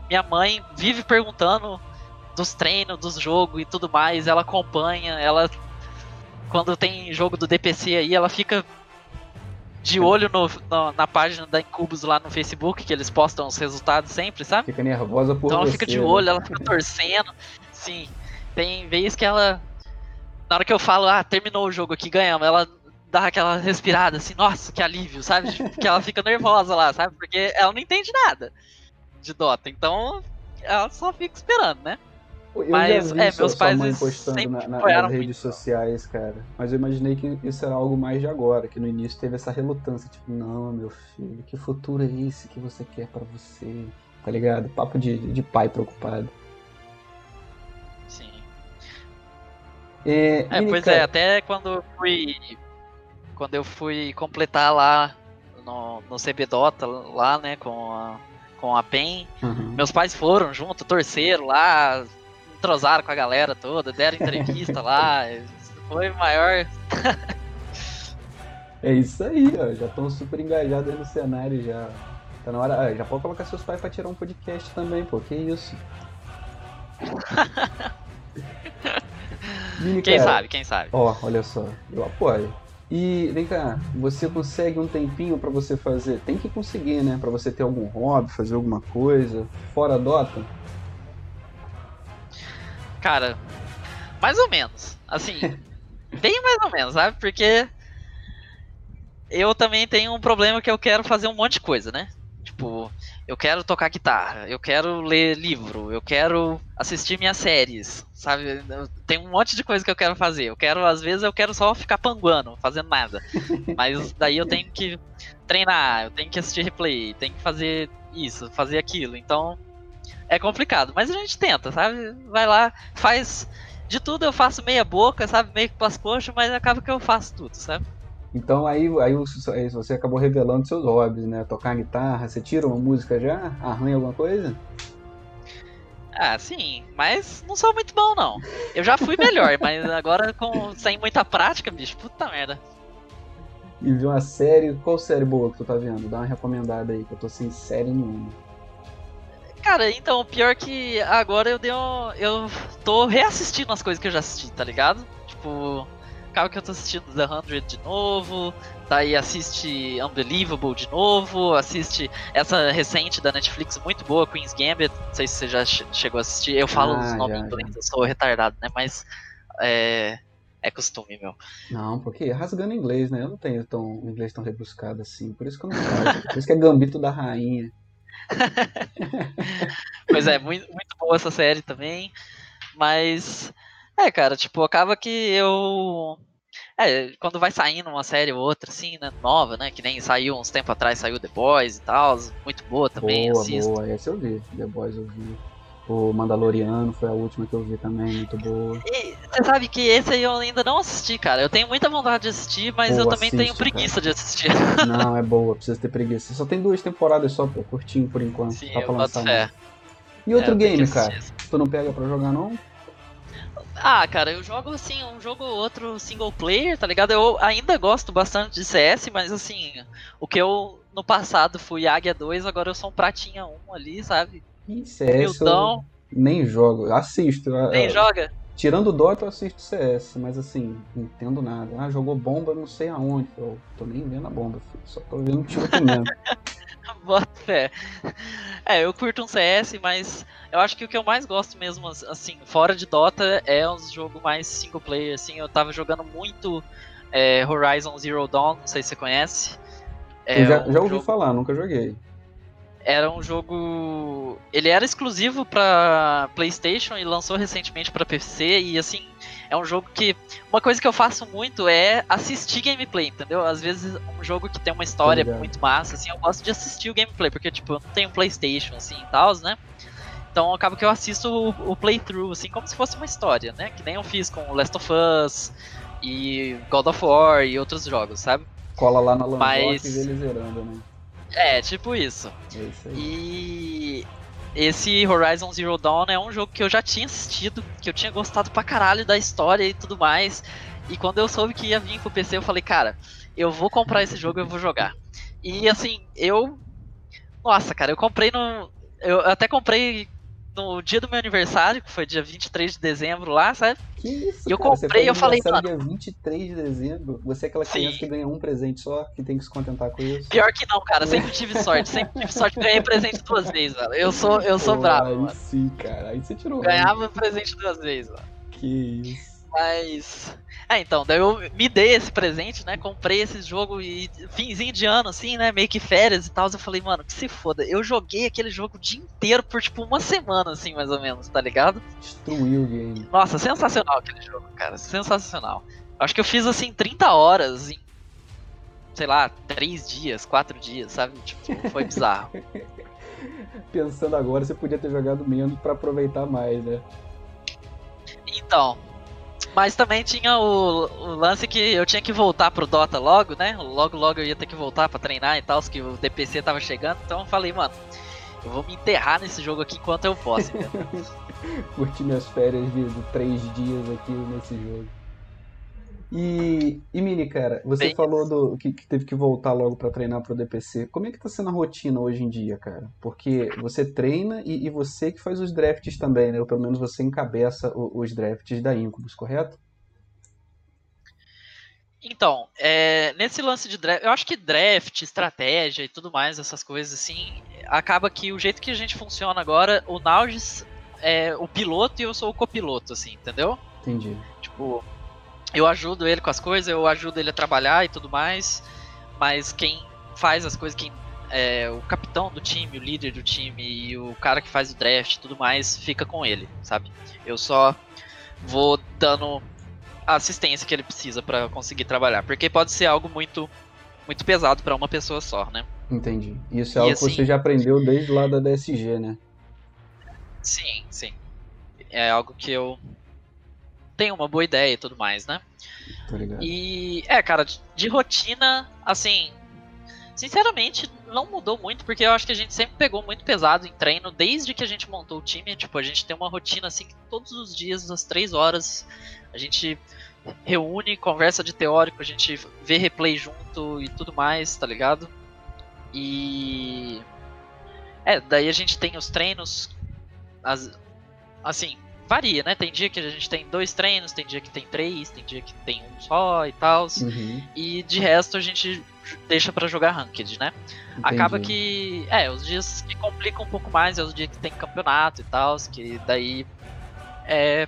minha mãe vive perguntando dos treinos, dos jogos e tudo mais, ela acompanha, ela quando tem jogo do DPC aí, ela fica de olho no, no, na página da Incubus lá no Facebook, que eles postam os resultados sempre, sabe? Fica nervosa por Então ela você, fica de né? olho, ela fica torcendo. Sim. Tem vez que ela. Na hora que eu falo, ah, terminou o jogo aqui, ganhamos, ela dá aquela respirada assim, nossa, que alívio, sabe? Que ela fica nervosa lá, sabe? Porque ela não entende nada de Dota. Então ela só fica esperando, né? Eu Mas, já vi é, sua, meus sua mãe postando na, na- nas muito. redes sociais, cara. Mas eu imaginei que isso era algo mais de agora, que no início teve essa relutância, tipo, não, meu filho, que futuro é esse que você quer pra você? Tá ligado? Papo de, de pai preocupado. Sim. É, É, pois Minica, é, até quando eu fui. Quando eu fui completar lá no, no CB Dota, lá, né, com a, com a PEN, Uhum. meus pais foram junto, torceram lá, entrosaram com a galera toda, deram entrevista lá. Foi maior. É isso aí, ó. Já estão super engajados aí no cenário já. Tá na hora. ah, já pode colocar seus pais pra tirar um podcast também, pô. Que isso? Mini, Quem cara, sabe, quem sabe. Ó, olha só, eu apoio. E vem cá, você consegue um tempinho pra você fazer? Tem que conseguir, né? Pra você ter algum hobby, fazer alguma coisa fora Dota? Cara, mais ou menos. Assim, bem mais ou menos, sabe? Porque eu também tenho um problema que eu quero fazer um monte de coisa, né? Tipo, eu quero tocar guitarra, eu quero ler livro, eu quero assistir minhas séries, sabe? Tem um monte de coisa que eu quero fazer. Eu quero, às vezes, eu quero só ficar panguando, fazendo nada. Mas daí eu tenho que treinar, eu tenho que assistir replay, tenho que fazer isso, fazer aquilo. Então, é complicado. Mas a gente tenta, sabe? Vai lá, faz. De tudo eu faço meia boca, sabe? Meio que pras coxas, mas acaba que eu faço tudo, sabe? Então aí, aí você aí você acabou revelando seus hobbies, né? Tocar guitarra, você tira uma música já? Arranha alguma coisa? Ah, sim, mas não sou muito bom, não. Eu já fui melhor, mas agora com, sem muita prática, bicho, puta merda. E viu uma série. Qual série boa que tu tá vendo? Dá uma recomendada aí, que eu tô sem série nenhuma. Cara, então, o pior que agora eu dei um, Eu tô reassistindo as coisas que eu já assisti, tá ligado? Tipo, acaba que eu tô assistindo The 100 de novo, daí assiste Unbelievable de novo, assiste essa recente da Netflix muito boa, Queen's Gambit, não sei se você já che- chegou a assistir, eu falo Ah, os nomes em inglês, eu sou retardado, né? Mas é, é costume, meu. Não, porque rasgando inglês, né? Eu não tenho tão, inglês tão rebuscado assim. Por isso que eu não faço. Por isso que é Gambito da Rainha. Pois é, muito, muito boa essa série também. Mas, é, cara, tipo, acaba que eu. É, quando vai saindo uma série ou outra, assim, né, nova, né, que nem saiu uns tempo atrás, saiu The Boys e tal, muito boa também, boa, assisto. boa. Essa eu vi. The Boys eu vi. O Mandaloriano foi a última que eu vi também, muito boa. E você sabe que esse aí eu ainda não assisti, cara, eu tenho muita vontade de assistir, mas eu também tenho preguiça de assistir. Não, é boa, precisa ter preguiça. Só tem duas temporadas só, pô, curtinho por enquanto. Sim, tá pra lançar fé. E outro É, game, cara? Tu não pega pra jogar, não? Ah, cara, eu jogo assim, um jogo ou outro single player, tá ligado? Eu ainda gosto bastante de CS, mas assim, o que eu no passado fui Águia 2, agora eu sou um Pratinha 1 ali, sabe? CS eu Humildão, nem jogo. Assisto. eu- nem eu- joga. Tirando o Dota, eu assisto CS, mas assim, não entendo nada. Ah, jogou bomba, não sei aonde. Eu tô nem vendo a bomba, filho. Só tô vendo o tiro comendo. Bota fé. É, eu curto um CS, mas eu acho que o que eu mais gosto mesmo, assim, fora de Dota, é um jogo mais single player, assim. Eu tava jogando muito é, Horizon Zero Dawn, não sei se você conhece. É eu já, um já ouvi jogo- falar, nunca joguei. Era um jogo. Ele era exclusivo pra PlayStation e lançou recentemente pra PC. E assim, é um jogo que. Uma coisa que eu faço muito é assistir gameplay, entendeu? Às vezes, um jogo que tem uma história muito massa, assim, eu gosto de assistir o gameplay, porque, tipo, eu não tenho PlayStation, assim e tal, né? Então acaba que eu assisto o, o playthrough, assim, como se fosse uma história, né? Que nem eu fiz com Last of Us e God of War e outros jogos, sabe? Cola lá na Mas- e vê ele zerando, né? É, tipo isso. É isso aí. E esse Horizon Zero Dawn é um jogo que eu já tinha assistido, que eu tinha gostado pra caralho da história e tudo mais. E quando eu soube que ia vir pro PC, eu falei, cara, eu vou comprar esse jogo e eu vou jogar. E assim, eu. Nossa, cara, eu comprei no. Eu até comprei no dia do meu aniversário, que foi dia 23 de dezembro lá, sabe? Que isso, E eu cara? Comprei, eu falei, aniversário dia 23 de dezembro. Você é aquela criança Sim. que ganha um presente só, que tem que se contentar com isso. Pior que não, cara. Sempre tive sorte. Sempre tive sorte. Ganhei presente duas vezes, velho. Eu sou, eu sou Pô, bravo, Aí mano. sim, cara. Aí você tirou. Ganhava presente duas vezes, mano. Que isso. Mas. É, então, daí eu me dei esse presente, né? Comprei esse jogo e finzinho de ano, assim, né? Meio que férias e tal. Eu falei, mano, que se foda. Eu joguei aquele jogo o dia inteiro por tipo uma semana, assim, mais ou menos, tá ligado? Destruiu o game. Nossa, sensacional aquele jogo, cara. Sensacional. Acho que eu fiz assim 30 horas em. Sei lá, 3 dias, 4 dias, sabe? Tipo, foi bizarro. Pensando agora, você podia ter jogado menos pra aproveitar mais, né? Então. Mas também tinha o, o lance que eu tinha que voltar pro Dota logo, né? Logo, logo eu ia ter que voltar pra treinar e tal, que o DPC tava chegando. Então eu falei, mano, eu vou me enterrar nesse jogo aqui enquanto eu posso? Curti minhas férias de três dias aqui nesse jogo. E, e Mini, cara, você Bem- falou do que, que teve que voltar logo pra treinar pro DPC. Como é que tá sendo a rotina hoje em dia, cara? Porque você treina e, e você que faz os drafts também, né? Ou pelo menos você encabeça o- os drafts da Incubus, correto? Então, é, nesse lance de draft, eu acho que draft, estratégia e tudo mais, essas coisas assim, acaba que o jeito que a gente funciona agora, o Naugis é o piloto e eu sou o copiloto, assim, entendeu? Entendi. Tipo, eu ajudo ele com as coisas, eu ajudo ele a trabalhar e tudo mais, mas quem faz as coisas, quem é o capitão do time, o líder do time e o cara que faz o draft e tudo mais, fica com ele, sabe? Eu só vou dando a assistência que ele precisa pra conseguir trabalhar, porque pode ser algo muito muito pesado pra uma pessoa só, né? Entendi. Isso é E algo que assim- você já aprendeu desde lá da DSG, né? Sim, sim. É algo que eu tenho uma boa ideia e tudo mais, né? Ligado. E é, cara, de, de rotina, assim, sinceramente, não mudou muito, porque eu acho que a gente sempre pegou muito pesado em treino, desde que a gente montou o time. Tipo, a gente tem uma rotina assim que todos os dias, às três horas, a gente reúne, conversa de teórico, a gente vê replay junto e tudo mais, tá ligado? E. É, daí a gente tem os treinos. As, assim, varia, né? Tem dia que a gente tem dois treinos, tem dia que tem três, tem dia que tem um só e tal. Uhum, E de resto a gente deixa pra jogar ranked, né? Acaba entendi. que. É, os dias que complicam um pouco mais é os dias que tem campeonato e tal, que daí. É.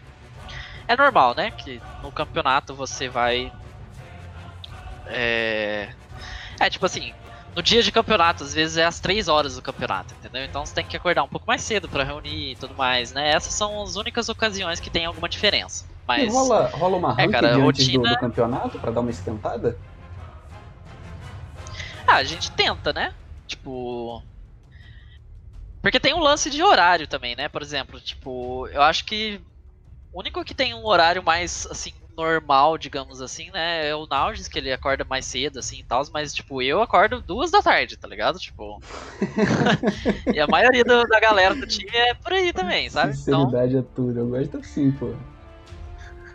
É normal, né? Que no campeonato você vai. É. É tipo assim. No dia de campeonato, às vezes é às 3 horas do campeonato, entendeu? Então você tem que acordar um pouco mais cedo pra reunir e tudo mais, né? Essas são as únicas ocasiões que tem alguma diferença. E Mas. rola, rola uma É, cara, antes do, rotina- do campeonato pra dar uma esquentada? Ah, a gente tenta, né? Tipo. Porque tem um lance de horário também, né? Por exemplo, tipo, eu acho que o único que tem um horário mais, assim, normal, digamos assim, né? É o Naugis, que ele acorda mais cedo, assim e tal, mas, tipo, eu acordo duas da tarde, tá ligado? Tipo. e a maioria do- da galera do time é por aí também, sabe? Então, Sinceridade é tudo. Eu gosto assim, pô.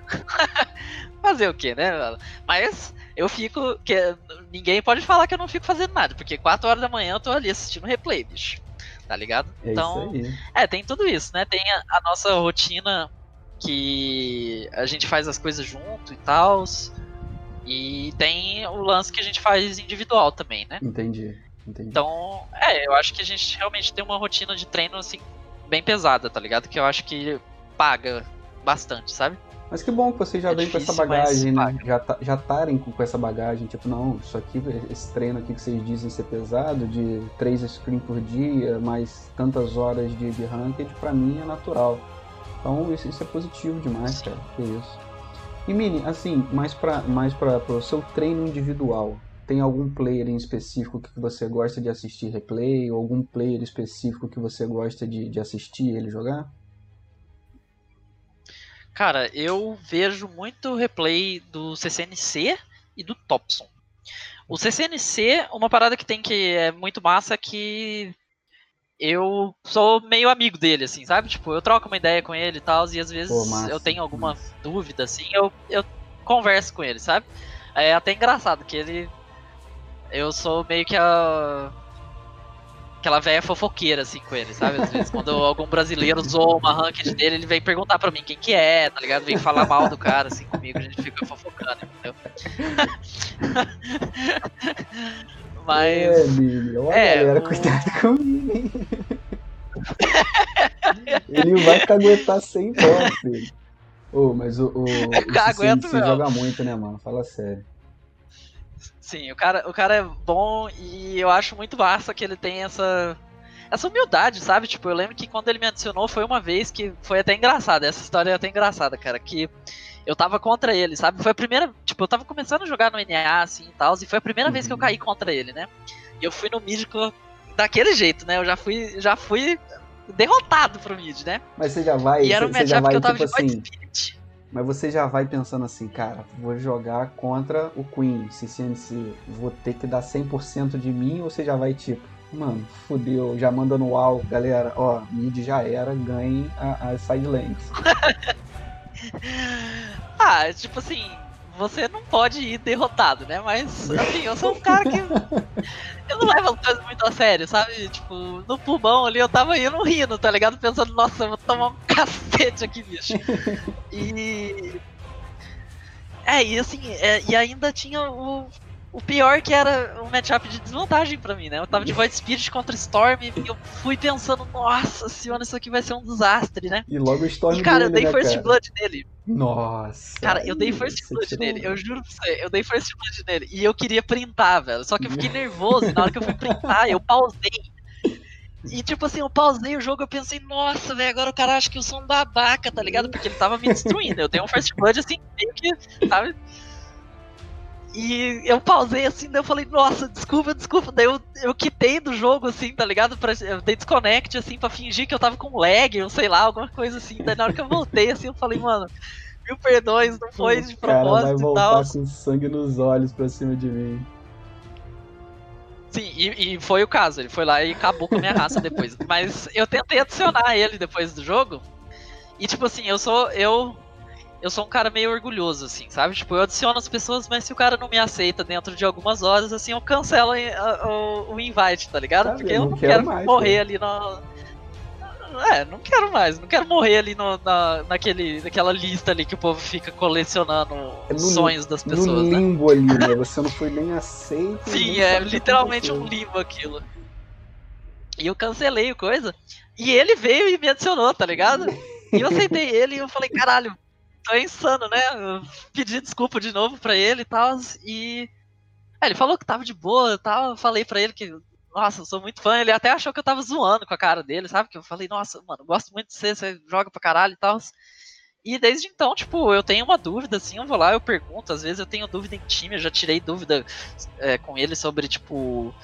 fazer o quê, né? mano? Mas eu fico. Que, ninguém pode falar que eu não fico fazendo nada, porque 4 horas da manhã eu tô ali assistindo replay, bicho. Tá ligado? É então, isso aí. é, tem tudo isso, né? Tem a, a nossa rotina que a gente faz as coisas junto e tal. E tem o lance que a gente faz individual também, né? Entendi. Entendi. Então, é, eu acho que a gente realmente tem uma rotina de treino, assim, bem pesada, tá ligado? Que eu acho que paga bastante, sabe? Mas que bom que vocês já É vêm com essa bagagem, né? Já tá- já estarem com, com essa bagagem, tipo, não, isso aqui, esse treino aqui que vocês dizem ser pesado, de três screens por dia, mais tantas horas de, de ranked, pra mim é natural. Então isso, isso é positivo demais, cara. Que isso. E Mini, assim, mais para mais para o seu treino individual, tem algum player em específico que você gosta de assistir replay, ou algum player específico que você gosta de, de assistir ele jogar? Cara, eu vejo muito replay do CCNC e do Topson. O CCNC, uma parada que tem que é muito massa é que eu sou meio amigo dele, assim, sabe? Tipo, eu troco uma ideia com ele e tal, e às vezes Pô, massa, eu tenho alguma massa. dúvida, assim, eu, eu converso com ele, sabe? É até engraçado que ele. Eu sou meio que a. aquela velha fofoqueira, assim, com ele, sabe? Às vezes, quando algum brasileiro zoa uma ranked dele, ele vem perguntar pra mim quem que é, tá ligado? Vem falar mal do cara, assim, comigo, a gente fica fofocando, entendeu? Mas. É, Lili, olha, é, galera, o... cuidado comigo, hein? ele vai caguetar sem dó, filho. Ô, oh, mas o, o, o se joga muito, né, mano? Fala sério. Sim, o cara, o cara é bom e eu acho muito massa que ele tem essa essa humildade, sabe? Tipo, eu lembro que quando ele me adicionou foi uma vez que foi até engraçada. Essa história é até engraçada, cara, que eu tava contra ele, sabe? Foi a primeira, tipo, eu tava começando a jogar no NA assim e tal, e foi a primeira uhum. vez que eu caí contra ele, né? E eu fui no mid daquele jeito, né? Eu já fui, já fui derrotado pro mid, né? Mas você já vai, e era um matchup que eu tava tipo de assim, Spirit. Mas você já vai pensando assim, cara, vou jogar contra o Queen, CCNC, vou ter que dar 100% de mim, ou você já vai tipo, mano, fudeu, já manda no UAU, galera, ó, mid já era, ganhe as side lanes. ah, tipo assim, você não pode ir derrotado, né? Mas, assim, eu sou um cara que. eu não levo as coisas muito a sério, sabe? Tipo, no pulmão ali eu tava indo rindo, tá ligado? Pensando, nossa, eu vou tomar um cacete aqui, bicho. E. É, e assim, é, e ainda tinha o, o pior que era um matchup de desvantagem para mim, né? Eu tava de Void Spirit contra Storm e eu fui pensando, nossa senhora, isso aqui vai ser um desastre, né? E logo o Storm E cara, eu dei né, First cara? Blood nele. Nossa. Cara, eu dei First Blood nele, eu juro pra você, eu dei First Blood nele. E eu queria printar, velho. Só que eu fiquei nervoso e na hora que eu fui printar, eu pausei. E tipo assim, eu pausei o jogo, eu pensei, nossa, velho, agora o cara acha que eu sou um babaca, tá ligado? Porque ele tava me destruindo. Eu dei um First Blood assim, meio que, sabe? E eu pausei assim, daí eu falei, nossa, desculpa, desculpa. Daí eu, eu quitei do jogo, assim, tá ligado? Pra, eu dei desconnect, assim, pra fingir que eu tava com lag, ou sei lá, alguma coisa assim. Daí na hora que eu voltei, assim, eu falei, mano, mil perdões, não foi de propósito vai voltar e tal. com sangue nos olhos pra cima de mim. Sim, e, e, foi o caso, ele foi lá e acabou com a minha raça depois. Mas eu tentei adicionar ele depois do jogo. E tipo assim, eu sou. Eu eu sou um cara meio orgulhoso, assim, sabe? Tipo, eu adiciono as pessoas, mas se o cara não me aceita dentro de algumas horas, assim, eu cancelo o, o invite, tá ligado? Porque eu não, não quero, quero mais, morrer ali no. É, não quero mais, não quero morrer ali no, na, naquele, naquela lista ali que o povo fica colecionando é no, sonhos das pessoas. No né? limbo né? ali, né? Você não foi nem aceito. Sim, é literalmente um limbo aquilo. E eu cancelei o coisa. E ele veio e me adicionou, tá ligado? E eu aceitei ele e eu falei, caralho, é insano, né? Eu pedi desculpa de novo pra ele e tal. E. É, ele falou que tava de boa e tal. Eu falei pra ele que, nossa, eu sou muito fã. Ele até achou que eu tava zoando com a cara dele, sabe? Que eu falei, nossa, mano, gosto muito de você, você joga pra caralho e tal. E desde então, tipo, eu tenho uma dúvida, assim, eu vou lá, eu pergunto, às vezes eu tenho dúvida em time, eu já tirei dúvida é, com ele sobre, tipo,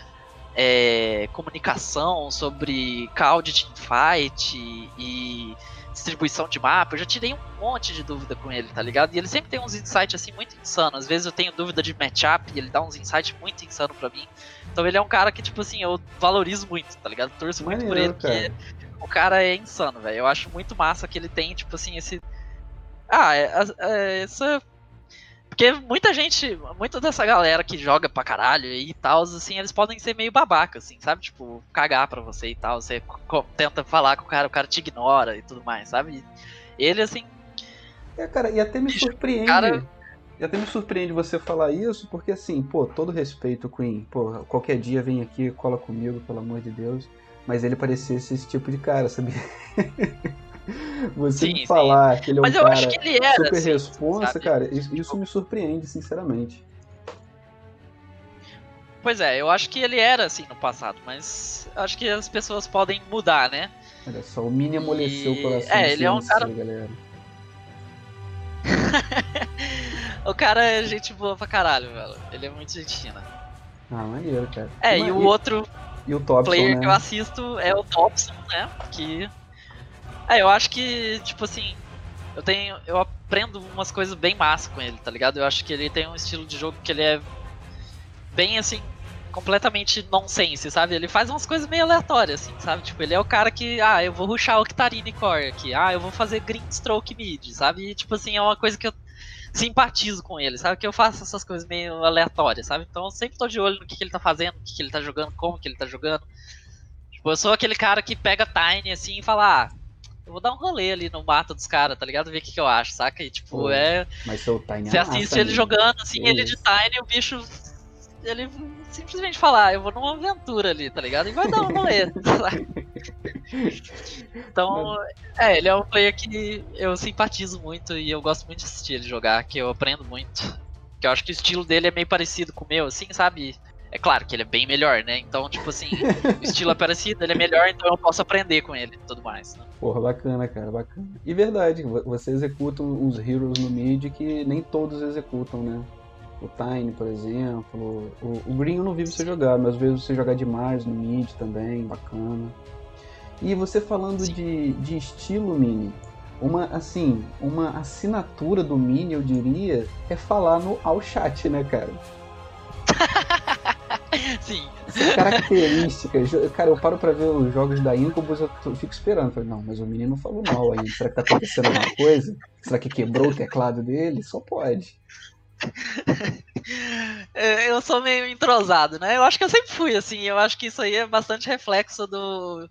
é, comunicação, sobre call de teamfight e distribuição de mapa, eu já tirei um monte de dúvida com ele, tá ligado? E ele sempre tem uns insights assim muito insanos. Às vezes eu tenho dúvida de matchup e ele dá uns insights muito insanos para mim. Então ele é um cara que, tipo assim, eu valorizo muito, tá ligado? Torço muito por ele, cara. porque o cara é insano, velho. Eu acho muito massa que ele tem, tipo assim, esse. Ah, é, é, essa porque muita gente, muita dessa galera que joga pra caralho e tal, assim, eles podem ser meio babaca, assim, sabe? Tipo, cagar pra você e tal. Você tenta falar com o cara, o cara te ignora e tudo mais, sabe? Ele, assim. É, cara, e até me surpreende. Cara... E até me surpreende você falar isso, porque assim, pô, todo respeito, Queen, pô, qualquer dia vem aqui, cola comigo, pelo amor de Deus. Mas ele parecia esse tipo de cara, sabia? Você sim, falar sim. que ele é um Mas eu cara acho que ele era, super assim, responsa, sabe? cara, isso, isso me surpreende, sinceramente. Pois é, eu acho que ele era assim no passado, mas acho que as pessoas podem mudar, né? Olha só, o Mini amoleceu e... o coração. É, ele é um cara. Galera. o cara é gente boa pra caralho, velho. Ele é muito gente fina. Ah, maneiro, cara. É, e, e o outro e o Thompson, player né? que eu assisto é o Thompson, né? Que é, eu acho que, tipo assim, eu tenho. Eu aprendo umas coisas bem massa com ele, tá ligado? Eu acho que ele tem um estilo de jogo que ele é bem assim, completamente nonsense, sabe? Ele faz umas coisas meio aleatórias, assim, sabe? Tipo, ele é o cara que, ah, eu vou rushar Octarine Core aqui, ah, eu vou fazer Green Stroke Mid, sabe? E, tipo assim, é uma coisa que eu simpatizo com ele, sabe? Que eu faço essas coisas meio aleatórias, sabe? Então eu sempre tô de olho no que, que ele tá fazendo, o que, que ele tá jogando, como que ele tá jogando. Tipo, eu sou aquele cara que pega Tiny assim e fala, ah, eu vou dar um rolê ali no mato dos caras, tá ligado? Ver o que, que eu acho, saca? E tipo, Pô, é. Mas seu Tiny Você assiste ele jogando, assim, ele de Tiny, o bicho. Ele simplesmente falar, ah, eu vou numa aventura ali, tá ligado? E vai dar um rolê. então, é, ele é um player que eu simpatizo muito e eu gosto muito de assistir ele jogar, que eu aprendo muito. Que eu acho que o estilo dele é meio parecido com o meu, assim, sabe? É claro que ele é bem melhor, né? Então, tipo assim, o estilo é parecido, ele é melhor, então eu posso aprender com ele e tudo mais. Né? Porra, bacana, cara, bacana. E verdade, você executa os heroes no mid que nem todos executam, né? O Tiny, por exemplo. O, o Green eu não vi você jogar, mas às vezes você jogar demais no mid também, bacana. E você falando de, de estilo mini, uma assim, uma assinatura do mini, eu diria, é falar no ao chat, né, cara? Sim. Características. Cara, eu paro pra ver os jogos da Incubus, eu fico esperando. Falei, não, mas o menino falou mal aí. Será que tá acontecendo alguma coisa? Será que quebrou o teclado dele? Só pode. É, eu sou meio entrosado, né? Eu acho que eu sempre fui assim. Eu acho que isso aí é bastante reflexo do.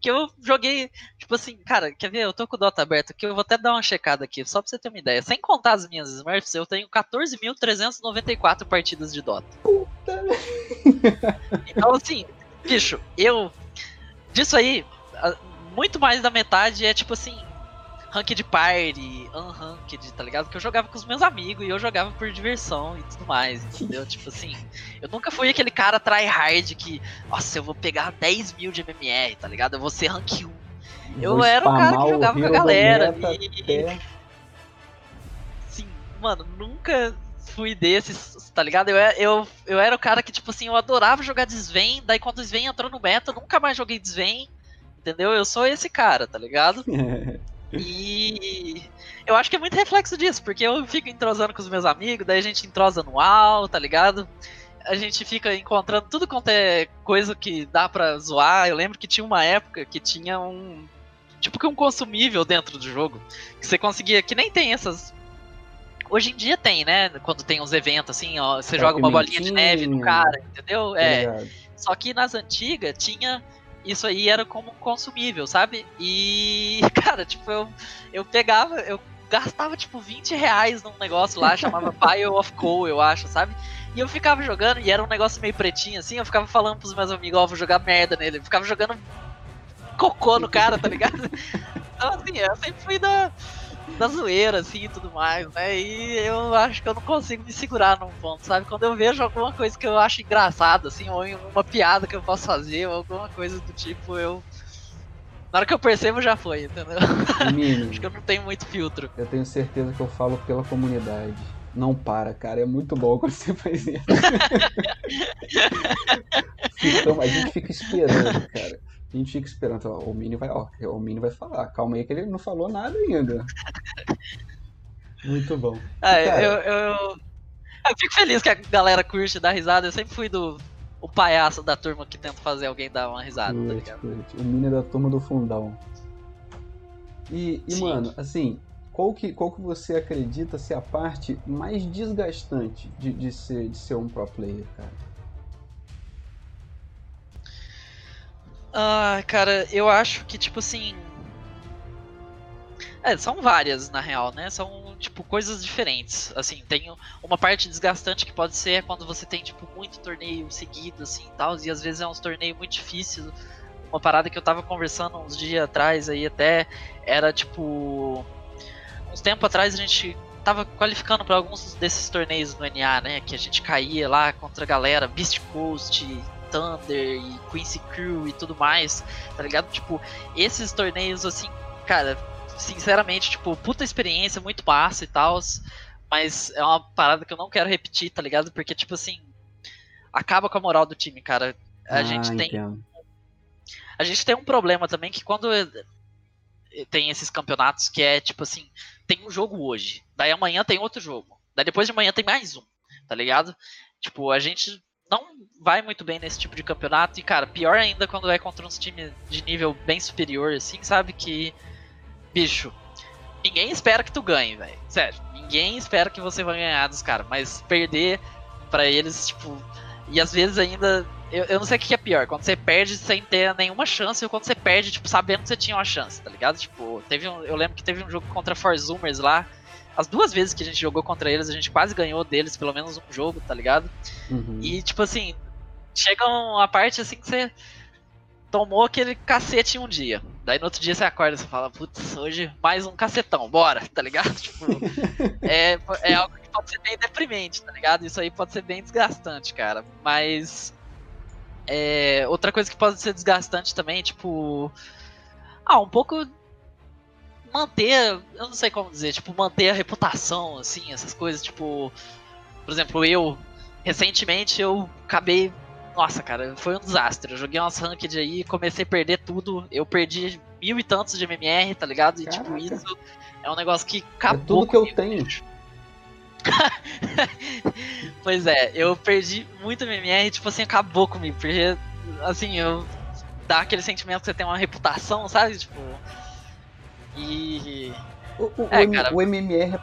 Que eu joguei, tipo assim, cara, quer ver? Eu tô com o Dota aberto aqui, eu vou até dar uma checada aqui, só pra você ter uma ideia. Sem contar as minhas Smurfs, eu tenho 14.394 partidas de Dota. Puta! Então, assim, bicho, eu. Disso aí, muito mais da metade é tipo assim, Ranked Party, Unranked, tá ligado? Que eu jogava com os meus amigos e eu jogava por diversão e tudo mais, entendeu? tipo assim, eu nunca fui aquele cara tryhard que, nossa, eu vou pegar 10 mil de MMR, tá ligado? Eu vou ser rank 1. Eu vou era o cara que jogava com a galera. E... Sim, mano, nunca fui desses, tá ligado? Eu, eu, eu era o cara que, tipo assim, eu adorava jogar Desven, daí quando o Desven entrou no meta, eu nunca mais joguei Desven, entendeu? Eu sou esse cara, tá ligado? E eu acho que é muito reflexo disso, porque eu fico entrosando com os meus amigos, daí a gente entrosa no UAU, tá ligado? A gente fica encontrando tudo quanto é coisa que dá pra zoar. Eu lembro que tinha uma época que tinha um. Tipo que um consumível dentro do jogo. Que você conseguia. Que nem tem essas. Hoje em dia tem, né? Quando tem uns eventos assim, ó, você é joga uma bolinha de neve no cara, entendeu? É. Só que nas antigas tinha isso aí era como consumível, sabe? E, cara, tipo, eu, eu pegava, eu gastava tipo 20 reais num negócio lá, chamava Pile of Coal, eu acho, sabe? E eu ficava jogando, e era um negócio meio pretinho assim, eu ficava falando pros meus amigos, ó, oh, vou jogar merda nele. Eu ficava jogando cocô no cara, tá ligado? Então, assim, eu sempre fui da da zoeira, assim, e tudo mais, né? E eu acho que eu não consigo me segurar num ponto, sabe? Quando eu vejo alguma coisa que eu acho engraçada, assim, ou uma piada que eu posso fazer, ou alguma coisa do tipo, eu... Na hora que eu percebo, já foi, entendeu? Menino, acho que eu não tenho muito filtro. Eu tenho certeza que eu falo pela comunidade. Não para, cara. É muito bom quando você faz isso. então, a gente fica esperando, cara. A gente fica esperando. Ó, o Mini vai, ó, o Mini vai falar. Calma aí que ele não falou nada ainda. Muito bom. Ah, cara, eu, eu, eu, fico feliz que a galera curte dar risada. Eu sempre fui do o palhaço da turma que tenta fazer alguém dar uma risada, tá curte, tá curte. O Mini é da turma do fundão. E, e mano, assim, qual que, qual que você acredita ser a parte mais desgastante de, de, ser, de ser um pro player, cara? Ah, cara, eu acho que, tipo assim. É, são várias, na real, né? São, tipo, coisas diferentes. Assim, tem uma parte desgastante que pode ser quando você tem, tipo, muito torneio seguido, assim, e tal. E às vezes é uns torneios muito difíceis. Uma parada que eu tava conversando uns dias atrás aí até era, tipo... Uns tempo atrás a gente tava qualificando para alguns desses torneios no NA, né? Que a gente caía lá contra a galera, Beast Coast, Thunder e Quincy Crew e tudo mais, tá ligado? Tipo, esses torneios, assim, cara, sinceramente, tipo, puta experiência, muito massa e tal, mas é uma parada que eu não quero repetir, tá ligado? Porque, tipo assim, acaba com a moral do time, cara. A ah, gente tem. A gente tem um problema também que quando tem esses campeonatos que é tipo assim, tem um jogo hoje, daí amanhã tem outro jogo, daí depois de amanhã tem mais um, tá ligado? Tipo, a gente não vai muito bem nesse tipo de campeonato. E, cara, pior ainda quando é contra uns times de nível bem superior, assim, sabe? Que. Bicho, ninguém espera que tu ganhe, velho. Sério, ninguém espera que você vai ganhar dos caras. Mas perder para eles, tipo. E às vezes ainda. Eu, eu não sei o que é pior, quando você perde sem ter nenhuma chance, ou quando você perde, tipo, sabendo que você tinha uma chance, tá ligado? Tipo, teve um, eu lembro que teve um jogo contra Forzumers lá. As duas vezes que a gente jogou contra eles, a gente quase ganhou deles pelo menos um jogo, tá ligado? Uhum. E, tipo assim, chega uma parte assim que você tomou aquele cacete um dia. Daí no outro dia você acorda e você fala, putz, hoje mais um cacetão, bora, tá ligado? Tipo, é, é algo que pode ser bem deprimente, tá ligado? Isso aí pode ser bem desgastante, cara. Mas. É, outra coisa que pode ser desgastante também, tipo. Ah, um pouco. Manter. Eu não sei como dizer, tipo, manter a reputação, assim, essas coisas, tipo. Por exemplo, eu. Recentemente eu acabei nossa, cara, foi um desastre. Eu joguei umas ranked aí, comecei a perder tudo. Eu perdi mil e tantos de MMR, tá ligado? E Caraca. tipo, isso é um negócio que acabou. É tudo que eu tenho. pois é, eu perdi muito MMR, tipo assim, acabou comigo. Porque, assim, eu. Dá aquele sentimento que você tem uma reputação, sabe? Tipo. E. O, o, é, cara... o MMR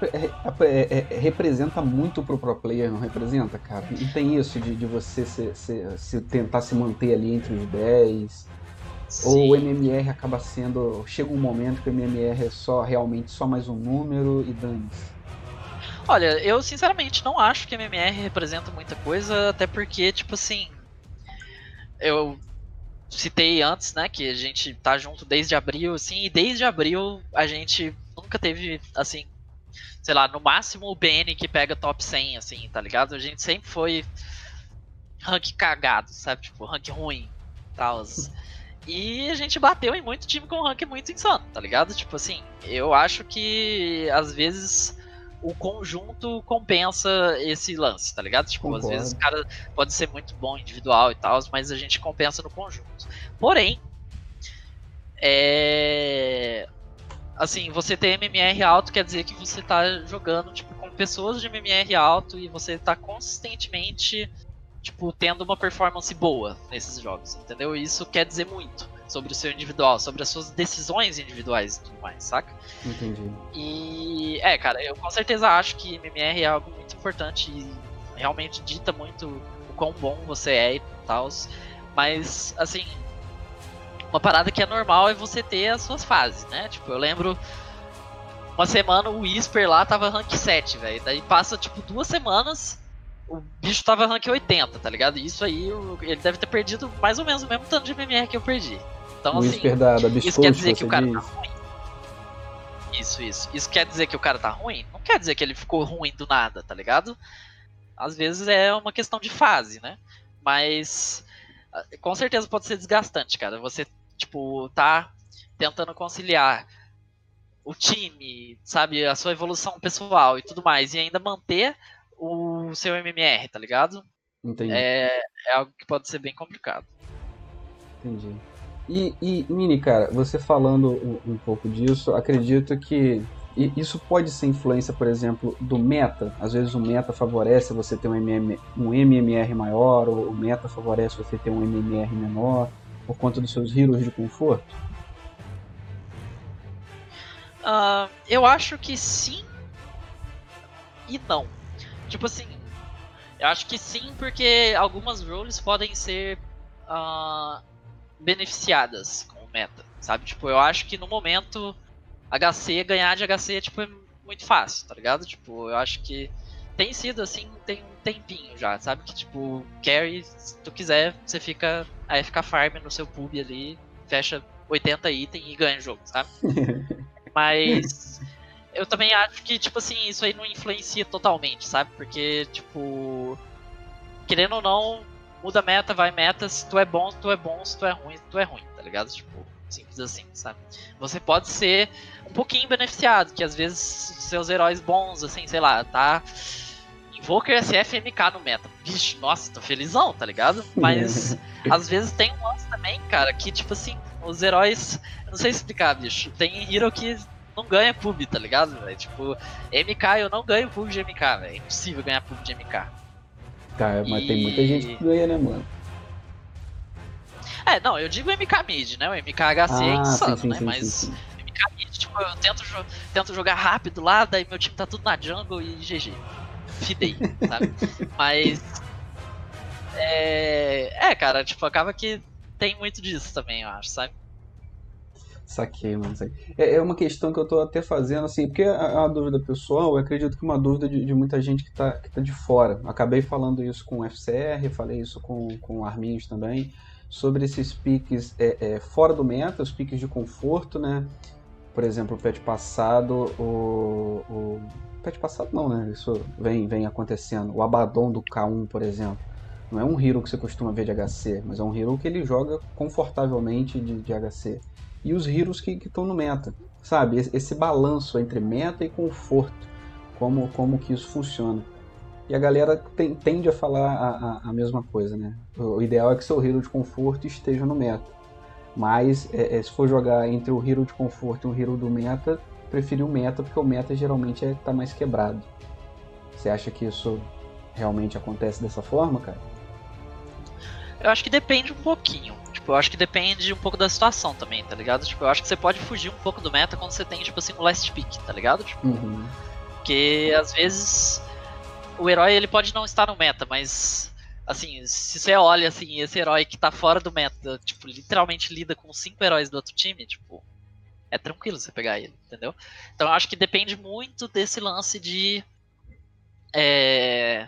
é, é, representa muito pro pro player, não representa, cara? E tem isso de, de você se, se, se tentar se manter ali entre os 10. Sim. Ou o MMR acaba sendo. Chega um momento que o MMR é só realmente só mais um número e dane-se. Olha, eu sinceramente não acho que MMR representa muita coisa, até porque, tipo assim. Eu citei antes, né, que a gente tá junto desde abril, assim, e desde abril a gente nunca teve, assim, sei lá, no máximo o BN que pega top 100, assim, tá ligado? A gente sempre foi rank cagado, sabe? Tipo, rank ruim, tal. E a gente bateu em muito time com rank muito insano, tá ligado? Tipo assim, eu acho que às vezes o conjunto compensa esse lance, tá ligado? Tipo, Concordo. às vezes o cara pode ser muito bom individual e tal, mas a gente compensa no conjunto. Porém, é assim, você ter MMR alto quer dizer que você tá jogando, tipo, com pessoas de MMR alto e você tá consistentemente, tipo, tendo uma performance boa nesses jogos, entendeu? Isso quer dizer muito sobre o seu individual, sobre as suas decisões individuais e tudo mais, saca? Entendi. E, é, cara, eu com certeza acho que MMR é algo muito importante e realmente dita muito o quão bom você é e tal, mas, assim, uma parada que é normal é você ter as suas fases, né? Tipo, eu lembro uma semana o Whisper lá tava rank 7, velho. Daí passa, tipo, duas semanas, o bicho tava rank 80, tá ligado? Isso aí, ele deve ter perdido mais ou menos o mesmo tanto de MMR que eu perdi. Então, o assim, Whisper da, da isso quer dizer que o cara diz. tá ruim? Isso, isso. Isso quer dizer que o cara tá ruim? Não quer dizer que ele ficou ruim do nada, tá ligado? Às vezes é uma questão de fase, né? Mas ah, com certeza pode ser desgastante, cara. Você Tipo, tá tentando conciliar o time, sabe, a sua evolução pessoal e tudo mais, e ainda manter o seu MMR, tá ligado? Entendi. É, é algo que pode ser bem complicado. Entendi. E, e Mini, cara, você falando um, um pouco disso, acredito que isso pode ser influência, por exemplo, do meta. Às vezes o meta favorece você ter um, MM, um MMR maior, ou o meta favorece você ter um MMR menor por conta dos seus heroes de conforto? Uh, eu acho que sim e não. Tipo assim, eu acho que sim porque algumas roles podem ser uh, beneficiadas com o meta, sabe? Tipo, eu acho que no momento HC, ganhar de HC tipo, é muito fácil, tá ligado? Tipo, eu acho que tem sido assim, tem um tempinho já, sabe? Que tipo, carry, se tu quiser, você fica Aí fica farm no seu pub ali, fecha 80 itens e ganha o jogo, sabe? Mas eu também acho que, tipo assim, isso aí não influencia totalmente, sabe? Porque, tipo, querendo ou não, muda meta, vai meta, se tu é bom, tu é bom, se tu é ruim, tu é ruim, tá ligado? Tipo, simples assim, sabe? Você pode ser um pouquinho beneficiado, que às vezes seus heróis bons, assim, sei lá, tá Invoker SF MK no meta. Bicho, nossa, tô felizão, tá ligado? Mas às vezes tem um lance também, cara, que tipo assim, os heróis. Não sei explicar, bicho. Tem hero que não ganha pub, tá ligado? Véio? Tipo, MK eu não ganho pub de MK, velho. É impossível ganhar pub de MK. Cara, mas e... tem muita gente que ganha, né, mano? É, não, eu digo MK mid, né? O MKHC é ah, é insano, sim, sim, né? Sim, mas MK mid, tipo, eu tento, tento jogar rápido lá, daí meu time tá tudo na jungle e GG fidei, sabe? Mas. É, é, cara, tipo, acaba que tem muito disso também, eu acho, sabe? Saquei, mano. Saquei. É, é uma questão que eu tô até fazendo, assim, porque é uma dúvida pessoal, eu acredito que é uma dúvida de, de, muita gente que tá, que tá de fora. Acabei falando isso com o FCR, falei isso com, com o Arminhos também, sobre esses piques é, é, fora do meta, os piques de conforto, né? Por exemplo, o patch passado, o, o patch passado não, né? Isso vem, vem acontecendo. O Abaddon do K1, por exemplo. Não é um hero que você costuma ver de HC, mas é um hero que ele joga confortavelmente de, de HC. E os heroes que estão no meta, sabe? Esse, balanço entre meta e conforto, como, como que isso funciona. E a galera tem, tende a falar a, a, a, mesma coisa, né? O ideal é que seu hero de conforto esteja no meta. Mas é, é, se for jogar entre o hero de conforto e o hero do meta, preferir o meta, porque o meta geralmente é tá mais quebrado. Você acha que isso realmente acontece dessa forma, cara? Eu acho que depende um pouquinho. Tipo, eu acho que depende um pouco da situação também, tá ligado? Tipo, eu acho que você pode fugir um pouco do meta quando você tem, tipo assim, o last pick, tá ligado? Tipo, uhum. Porque às vezes o herói ele pode não estar no meta, mas assim, se você olha assim, esse herói que tá fora do meta, tipo, literalmente lida com cinco heróis do outro time, tipo, é tranquilo você pegar ele, entendeu? Então eu acho que depende muito desse lance de. É.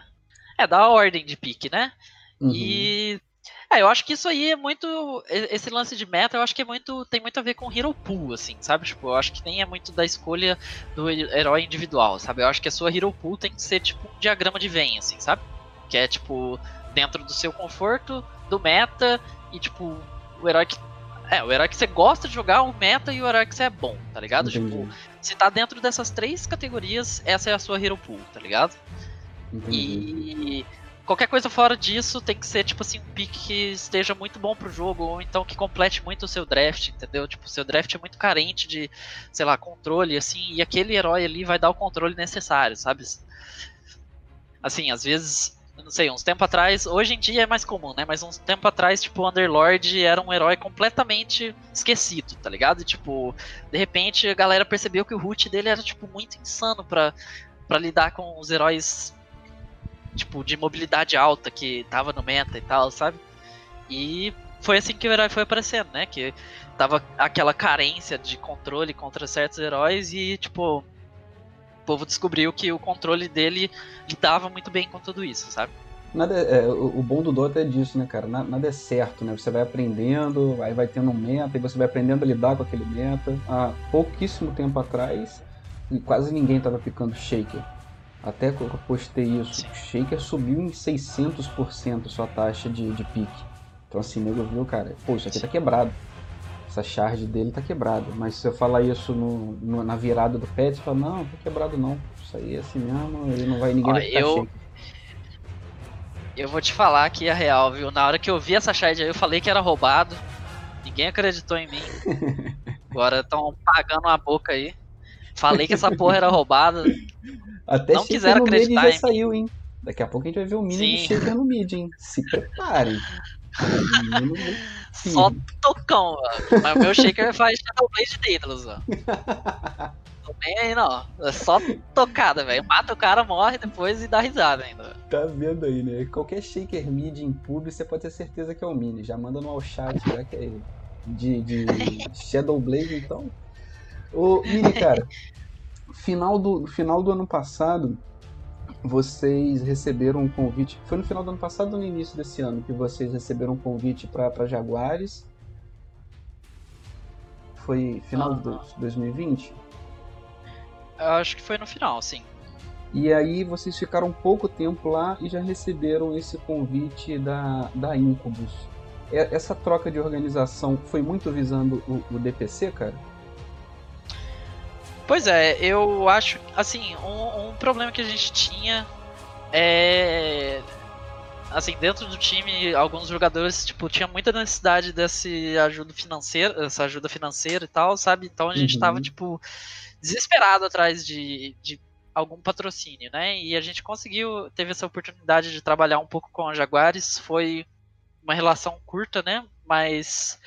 É, da ordem de pique, né? Uhum. E. É, eu acho que isso aí é muito. Esse lance de meta, eu acho que é muito. Tem muito a ver com Hero Pool, assim, sabe? Tipo, eu acho que nem é muito da escolha do herói individual, sabe? Eu acho que a sua Hero Pool tem que ser tipo um diagrama de Venn, assim, sabe? Que é tipo, dentro do seu conforto, do meta, e tipo, o herói que. É, o herói que você gosta de jogar, o meta e o herói que você é bom, tá ligado? Entendi. Tipo, se tá dentro dessas três categorias, essa é a sua Hero Pool, tá ligado? Entendi. E qualquer coisa fora disso tem que ser, tipo assim, um pick que esteja muito bom pro jogo, ou então que complete muito o seu draft, entendeu? Tipo, o seu draft é muito carente de, sei lá, controle, assim, e aquele herói ali vai dar o controle necessário, sabe? Assim, às vezes não sei, uns tempo atrás, hoje em dia é mais comum, né? Mas uns tempo atrás, tipo, o Underlord era um herói completamente esquecido, tá ligado? E, tipo, de repente a galera percebeu que o root dele era, tipo, muito insano pra, pra lidar com os heróis, tipo, de mobilidade alta que tava no meta e tal, sabe? E foi assim que o herói foi aparecendo, né? Que tava aquela carência de controle contra certos heróis e, tipo, povo descobriu que o controle dele lidava muito bem com tudo isso, sabe? Nada é, é o bom do Dota é disso, né, cara? Nada, é certo, né? Você vai aprendendo, aí vai tendo um meta, e você vai aprendendo a lidar com aquele meta. Há pouquíssimo tempo atrás, quase ninguém tava picando Shaker. Até que eu postei isso, Sim. Shaker subiu em 600% sua taxa de, de pique. Então assim, nego viu, cara, pô, isso aqui tá quebrado essa charge dele tá quebrada. Mas se eu falar isso no, no, na virada do pet, você fala, não, tá quebrado não. Isso aí é assim mesmo, ele não vai ninguém Ó, vai eu... Eu vou te falar que é real, viu? Na hora que eu vi essa shard aí, eu falei que era roubado. Ninguém acreditou em mim. Agora estão pagando a boca aí. Falei que essa porra era roubada. Até não quiseram acreditar já em saiu, hein? Daqui a pouco a gente vai ver o mini do no mid, hein? Se preparem. Só tocão, mano. Mas o meu shaker faz Shadowblade Daedalus, ó. Tô nem aí, não. É só tocada, velho. Mata o cara, morre depois e dá risada ainda. Tá vendo aí, né? Qualquer shaker mid em pub, você pode ter certeza que é o mini. Já manda no all chat, já que é de, de Shadowblade, então. Ô, Mini, cara, final do, final do ano passado, vocês receberam um convite. Foi no final do ano passado ou no início desse ano que vocês receberam um convite para Jaguares? Foi final de 2020? Eu acho que foi no final, sim. E aí vocês ficaram pouco tempo lá e já receberam esse convite da, da Incubus. Essa troca de organização foi muito visando o, o DPC, cara? Pois é, eu acho, assim, um, um problema que a gente tinha é assim, dentro do time, alguns jogadores, tipo, tinha muita necessidade desse ajuda financeira, essa ajuda financeira e tal, sabe? Então a gente uhum. tava, tipo, desesperado atrás de, de algum patrocínio, né? E a gente conseguiu, teve essa oportunidade de trabalhar um pouco com a Jaguares, foi uma relação curta, né? Mas,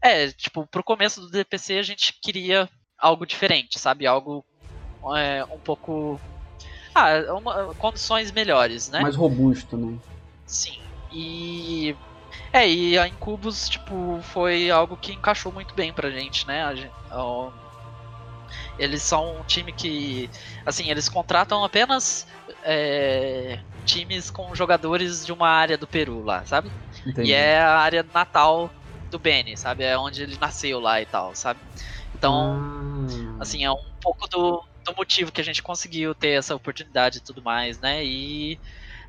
é, tipo, pro começo do DPC a gente queria algo diferente, sabe? Algo é, um pouco. Ah, uma, condições melhores, né? Mais robusto, né? Sim. E. É, e a Incubus, tipo, foi algo que encaixou muito bem pra gente, né? A gente, ó, eles são um time que. Assim, eles contratam apenas é, times com jogadores de uma área do Peru lá, sabe? Entendi. E é a área natal do Benny, sabe? É onde ele nasceu lá e tal, sabe? Então, hum. assim, é um pouco do, do motivo que a gente conseguiu ter essa oportunidade e tudo mais, né? E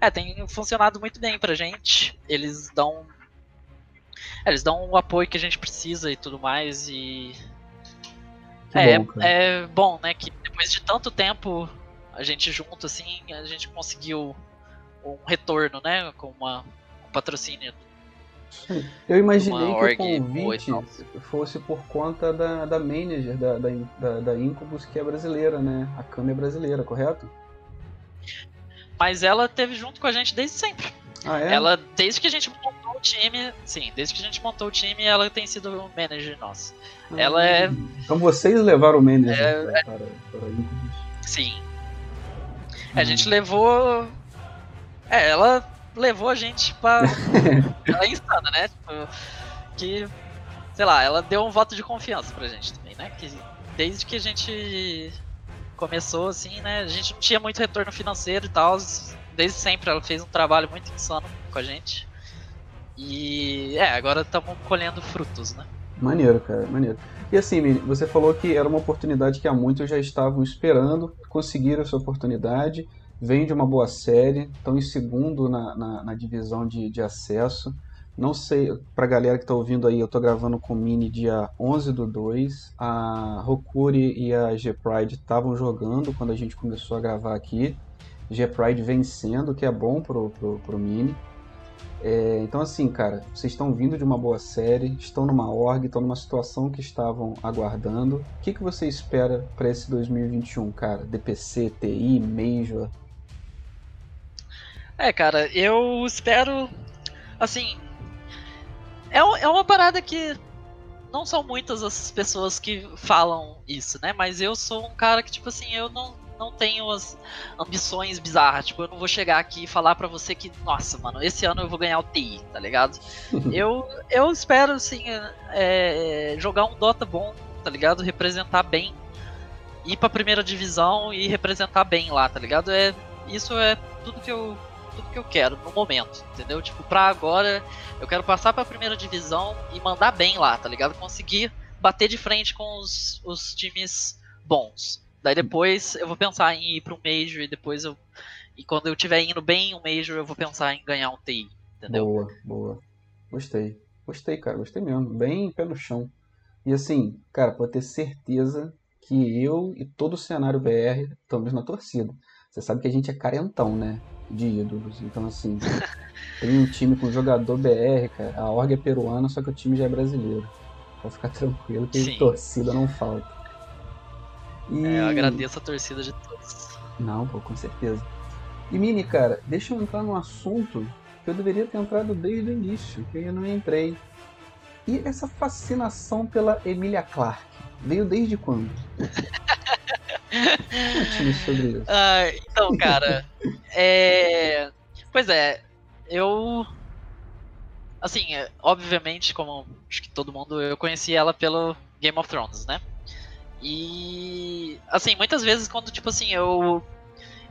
é, tem funcionado muito bem pra gente. Eles dão. É, eles dão o apoio que a gente precisa e tudo mais. E. É, bom, é bom, né? Que depois de tanto tempo a gente junto, assim, a gente conseguiu um retorno, né? Com uma, um patrocínio eu imaginei que o convite fosse por conta da, da manager da, da, da, Incubus, que é brasileira, né? A Kami é brasileira, correto? Mas ela teve junto com a gente desde sempre. Ah, é? Ela, desde que a gente montou o time, sim, desde que a gente montou o time, ela tem sido manager nossa. Ah, ela é. Então vocês levaram o manager é, para, para, para Incubus? Sim. A gente hum. levou. É, ela levou a gente pra. ela é insana, né? Tipo, que. Sei lá, ela deu um voto de confiança pra gente também, né? Que desde que a gente começou, assim, né? A gente não tinha muito retorno financeiro e tal. Desde sempre ela fez um trabalho muito insano com a gente. E é, agora estamos colhendo frutos, né? Maneiro, cara, maneiro. E assim, Mini, você falou que era uma oportunidade que há muitos já estavam esperando, conseguiram essa oportunidade vem de uma boa série, estão em segundo na, na, na divisão de, de acesso. Não sei, pra galera que tá ouvindo aí, eu tô gravando com o Mini dia 11 do 2. A Rokuri e a G-Pride estavam jogando quando a gente começou a gravar aqui. G-Pride vencendo, que é bom pro, pro, pro Mini. É, então assim, cara, vocês estão vindo de uma boa série, estão numa org, estão numa situação que estavam aguardando. O que, que você espera para esse 2021, cara? DPC, TI, Major? É, cara, eu espero. Assim. É, é uma parada que. Não são muitas as pessoas que falam isso, né? Mas eu sou um cara que, tipo assim, eu não, não tenho as ambições bizarras. Tipo, eu não vou chegar aqui e falar para você que, nossa, mano, esse ano eu vou ganhar o TI, tá ligado? eu, eu espero, assim, é, jogar um Dota bom, tá ligado? Representar bem. Ir pra primeira divisão e representar bem lá, tá ligado? É, isso é tudo que eu tudo que eu quero no momento, entendeu? Tipo, pra agora eu quero passar pra primeira divisão e mandar bem lá, tá ligado? Conseguir bater de frente com os, os times bons. Daí depois eu vou pensar em ir um Major e depois eu. E quando eu estiver indo bem em um Major, eu vou pensar em ganhar um TI, entendeu? Boa, boa. Gostei. Gostei, cara, gostei mesmo. Bem pé no chão. E assim, cara, pode ter certeza que eu e todo o cenário BR estamos na torcida. Você sabe que a gente é carentão, né? De ídolos. Então, assim, tem um time com jogador BR, cara. A org é peruana, só que o time já é brasileiro. Pode ficar tranquilo que Sim. torcida não falta. E... É, eu agradeço a torcida de todos. Não, pô, com certeza. E Mini, cara, deixa eu entrar num assunto que eu deveria ter entrado desde o início, que eu não entrei. E essa fascinação pela Emilia Clarke veio desde quando? sobre isso. Ah, então, cara, é... Pois é, eu... Assim, é, obviamente, como acho que todo mundo, eu conheci ela pelo Game of Thrones, né? E... Assim, muitas vezes quando, tipo assim, eu...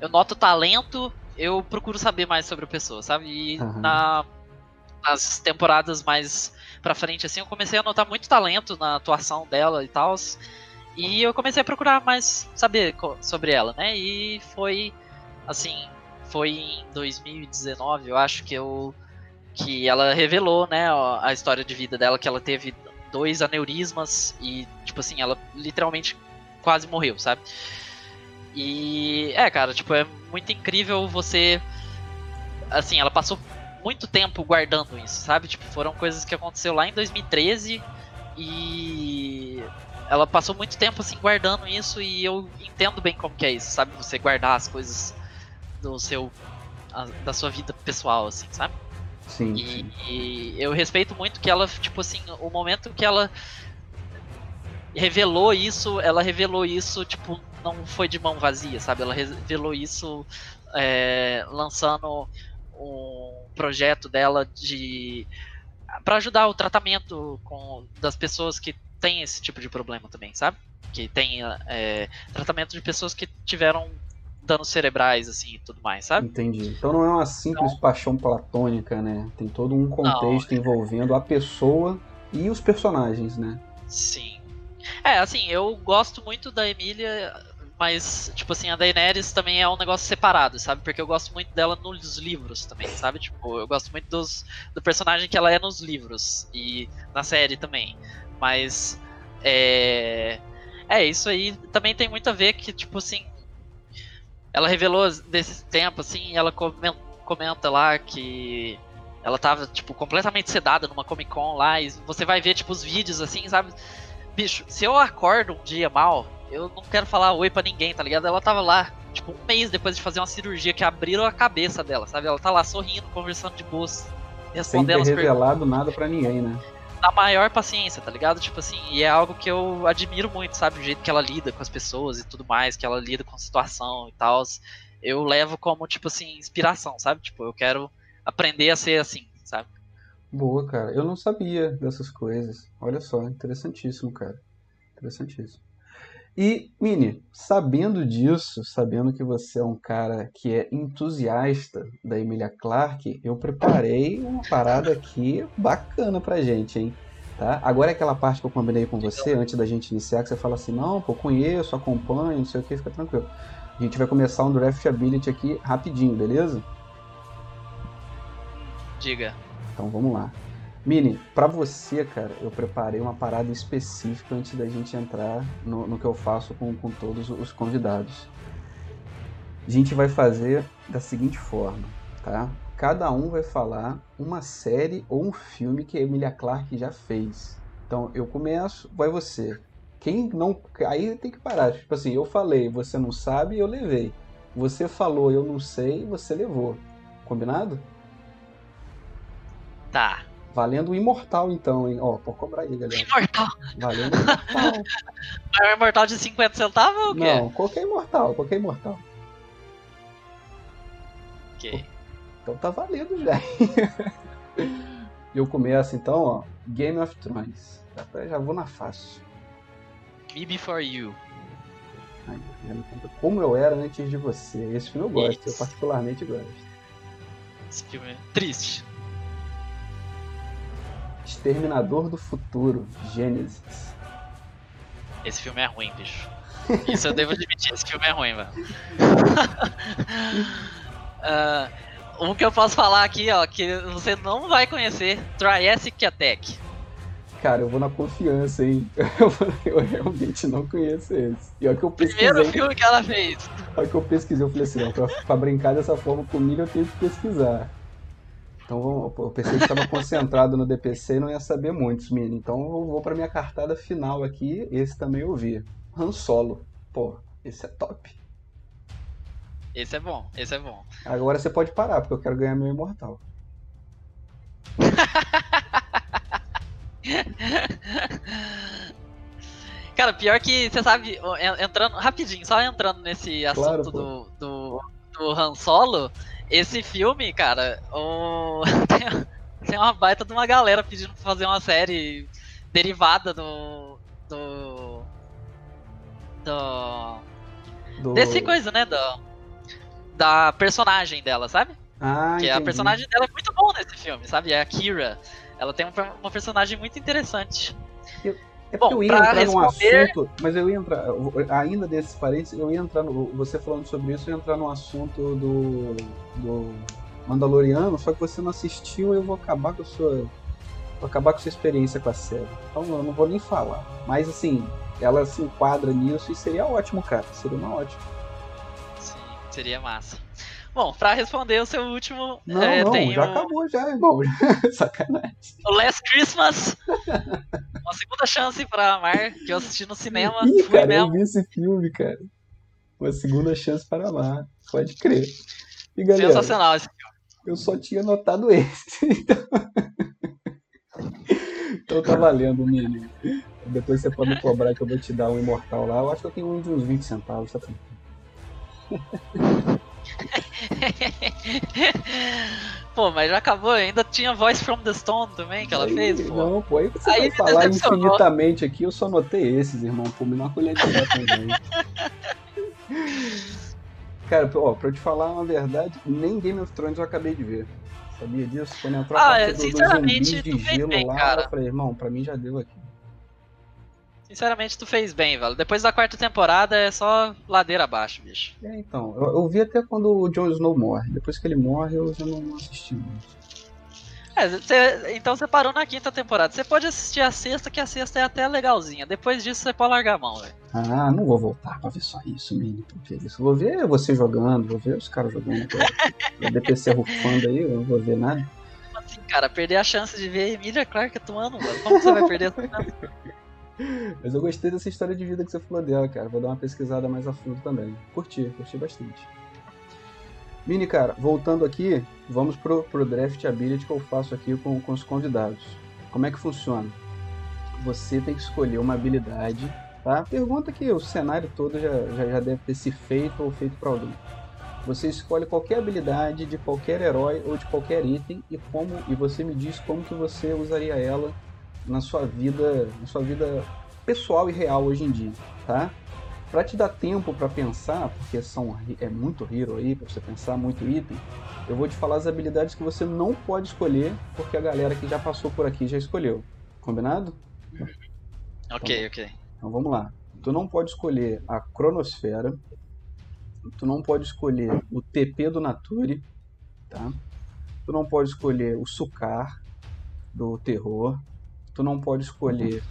Eu noto talento, eu procuro saber mais sobre a pessoa, sabe? E uhum. na... nas temporadas mais pra frente, assim, eu comecei a notar muito talento na atuação dela e tal. E eu comecei a procurar mais saber sobre ela, né? E foi assim, foi em 2019, eu acho que eu que ela revelou, né, a história de vida dela que ela teve dois aneurismas e tipo assim, ela literalmente quase morreu, sabe? E é, cara, tipo, é muito incrível você assim, ela passou muito tempo guardando isso, sabe? Tipo, foram coisas que aconteceu lá em 2013 e ela passou muito tempo assim guardando isso e eu entendo bem como que é isso, sabe? Você guardar as coisas do seu a, da sua vida pessoal assim, sabe? Sim. E, e, eu respeito muito que ela, tipo assim, o momento que ela revelou isso, ela revelou isso, tipo, não foi de mão vazia, sabe? Ela revelou isso é, lançando um projeto dela de para ajudar o tratamento com, das pessoas que têm esse tipo de problema também, sabe? Que tem é, tratamento de pessoas que tiveram danos cerebrais, assim, e tudo mais, sabe? Entendi. Então não é uma simples então, paixão platônica, né? Tem todo um contexto não, envolvendo a pessoa e os personagens, né? Sim. É, assim, eu gosto muito da Emília mas, tipo assim, a Daenerys também é um negócio separado, sabe? Porque eu gosto muito dela nos livros também, sabe? Tipo, eu gosto muito dos, do personagem que ela é nos livros e na série também. Mas, é. É, isso aí também tem muito a ver que, tipo assim. Ela revelou desse tempo, assim, ela comenta, lá que ela tava, tipo, completamente sedada numa Comic Con lá, e você vai ver, tipo, os vídeos, assim, sabe? Bicho, se eu acordo um dia mal, eu não quero falar oi para ninguém, tá ligado? Ela tava lá, tipo, um mês depois de fazer uma cirurgia que abriram a cabeça dela, sabe? Ela tá lá sorrindo, conversando de boas, respondendo Sem ter revelado perguntas. nada para ninguém, né? Na maior paciência, tá ligado? Tipo assim, e é algo que eu admiro muito, sabe? O jeito que ela lida com as pessoas e tudo mais, que ela lida com a situação e tal. Eu levo como, tipo assim, inspiração, sabe? Tipo, eu quero aprender a ser assim, sabe? Boa, cara. Eu não sabia dessas coisas. Olha só, interessantíssimo, cara. Interessantíssimo. E, Mini, sabendo disso, sabendo que você é um cara que é entusiasta da Emilia Clarke, eu preparei uma parada aqui bacana pra gente, hein? Tá? Agora é aquela parte que eu combinei com você antes da gente iniciar, que você fala assim, não, pô, conheço, acompanho, não sei o que, fica tranquilo. A gente vai começar um draft ability aqui rapidinho, beleza? Diga. Então vamos lá. Mini, para você, cara, eu preparei uma parada específica antes da gente entrar no, no que eu faço com, com todos os convidados. A gente vai fazer da seguinte forma, tá? Cada um vai falar uma série ou um filme que a Emilia Clarke já fez. Então eu começo, vai você. Quem não. Aí tem que parar. Tipo assim, eu falei, você não sabe, eu levei. Você falou, eu não sei, você levou. Combinado? Tá. Valendo o imortal, então, hein? Ó, pode cobrar aí, galera. Imortal. Valendo o imortal. Mas o imortal de 50 centavos ou o quê? Não, qualquer imortal, qualquer imortal. Ok. Então tá valendo já. Eu começo então, ó. Game of Thrones. Já vou na fácil. Me Before You. Como eu era antes de você. Esse filme eu gosto, Isso. eu particularmente gosto. Esse filme é triste. Exterminador do Futuro, Gênesis. Esse filme é ruim, bicho. Isso eu devo admitir, esse filme é ruim, mano. uh, um que eu posso falar aqui, ó, que você não vai conhecer, Triassic Attack. Cara, eu vou na confiança, hein? Eu, eu realmente não conheço esse. E olha que eu pesquisei. Primeiro filme que ela fez. Olha que eu pesquisei, eu falei assim, não, pra, pra brincar dessa forma comigo eu tenho que pesquisar. Então eu pensei que estava concentrado no DPC e não ia saber muitos, mini. Então eu vou para minha cartada final aqui. Esse também eu vi. Han Solo. Pô, esse é top. Esse é bom, esse é bom. Agora você pode parar, porque eu quero ganhar meu imortal. Cara, pior que você sabe, entrando rapidinho, só entrando nesse assunto claro, do, do, do Han Solo, esse filme, cara, o... tem uma baita de uma galera pedindo pra fazer uma série derivada do. do. do. do... desse coisa, né? Do, da personagem dela, sabe? Ah, que a personagem dela é muito bom nesse filme, sabe? É a Kira. Ela tem uma personagem muito interessante. Eu, é porque Bom, eu ia entrar responder... num assunto, mas eu ia entrar, ainda desses parênteses, eu ia entrar, no, você falando sobre isso, eu ia entrar no assunto do, do Mandaloriano, só que você não assistiu e eu vou acabar com a sua, vou acabar com a sua experiência com a série. Então eu não vou nem falar. Mas assim, ela se enquadra nisso e seria ótimo, cara, seria uma ótima. Sim, seria massa. Bom, pra responder o seu último. Não, é, não, já o... acabou, já, irmão. Sacanagem. O Last Christmas. Uma segunda chance para amar, que eu assisti no cinema. Ih, cara, mesmo. eu vi esse filme, cara. Uma segunda chance para amar. Pode crer. E, galera, Sensacional esse filme. Eu só tinha notado esse. Então, então tá valendo, Mini. Depois você pode me cobrar que eu vou te dar um imortal lá. Eu acho que eu tenho um de uns 20 centavos, tá tranquilo. Pô, mas já acabou, ainda tinha Voice from the Stone também que ela aí, fez, pô. Não, pô, aí você aí vai falar infinitamente aqui, eu só notei esses, irmão. Pô, me dá uma colher de também. Cara, ó, pra eu te falar uma verdade, nem Game of Thrones eu acabei de ver. Sabia disso? Quando entrou a ah, parte do, do de gelo bem, lá, cara. eu falei, irmão, pra mim já deu aqui. Sinceramente, tu fez bem, velho. Depois da quarta temporada é só ladeira abaixo, bicho. É, então. Eu, eu vi até quando o Jon Snow morre. Depois que ele morre, eu já não assisti muito. É, cê, então você parou na quinta temporada. Você pode assistir a sexta, que a sexta é até legalzinha. Depois disso você pode largar a mão, velho. Ah, não vou voltar pra ver só isso, Mini. Porque isso. Vou ver você jogando, vou ver os caras jogando. o DPC rufando aí, eu não vou ver nada. Assim, cara? Perder a chance de ver Emilia Clarke atuando, mano. Como você vai perder essa chance? Mas eu gostei dessa história de vida que você falou dela, cara. Vou dar uma pesquisada mais a fundo também. Curti, curti bastante. Mini, cara, voltando aqui, vamos pro, pro draft ability que eu faço aqui com, com os convidados. Como é que funciona? Você tem que escolher uma habilidade, tá? Pergunta que o cenário todo já, já, já deve ter se feito ou feito para alguém. Você escolhe qualquer habilidade de qualquer herói ou de qualquer item e como e você me diz como que você usaria ela na sua vida, na sua vida pessoal e real hoje em dia, tá? Para te dar tempo para pensar, porque são é muito hero aí para você pensar, muito item, eu vou te falar as habilidades que você não pode escolher, porque a galera que já passou por aqui já escolheu. Combinado? Ok, então, ok. Então vamos lá. Tu não pode escolher a cronosfera, tu não pode escolher o TP do Nature, tá? Tu não pode escolher o Sucar do terror, tu não pode escolher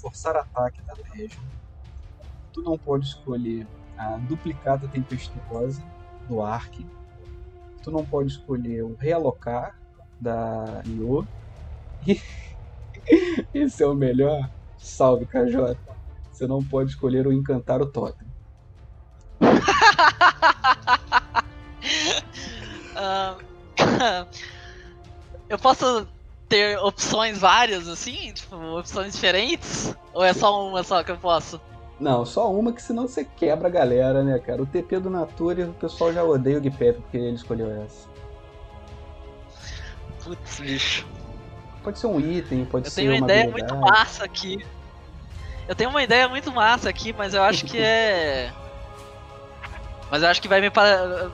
forçar ataque da Legion, tu não pode escolher a duplicata tempestuosa do Ark, tu não pode escolher o realocar da Io, e esse é o melhor, salve KJ, você não pode escolher o encantar o totem. uh, eu posso ter opções várias, assim? Tipo, opções diferentes? Ou é só uma só que eu posso? Não, só uma que senão você quebra a galera, né, cara? O TP do Nature, o pessoal já odeia o Gipep porque ele escolheu essa. Putz, bicho. Pode ser um item, pode eu ser uma Eu tenho uma ideia habilidade. muito massa aqui. Eu tenho uma ideia muito massa aqui, mas eu acho que é... Mas eu acho que vai me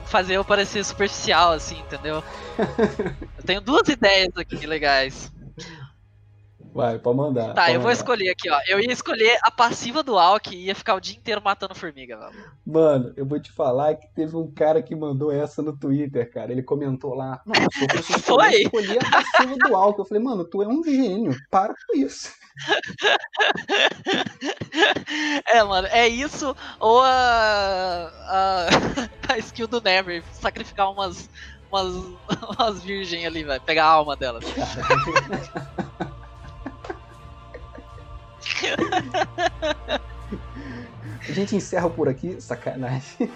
fazer eu parecer superficial, assim, entendeu? eu tenho duas ideias aqui legais. Vai, pode mandar. Tá, pode eu vou mandar. escolher aqui, ó. Eu ia escolher a passiva do Alck e ia ficar o dia inteiro matando formiga, velho. Mano, eu vou te falar que teve um cara que mandou essa no Twitter, cara. Ele comentou lá. Se eu escolher, Foi? eu escolhi a passiva do álcool. Eu falei, mano, tu é um gênio. Para com isso. É, mano, é isso ou a, a, a skill do Never, sacrificar umas, umas, umas virgens ali, velho, pegar a alma delas. A gente encerra por aqui. Sacanagem.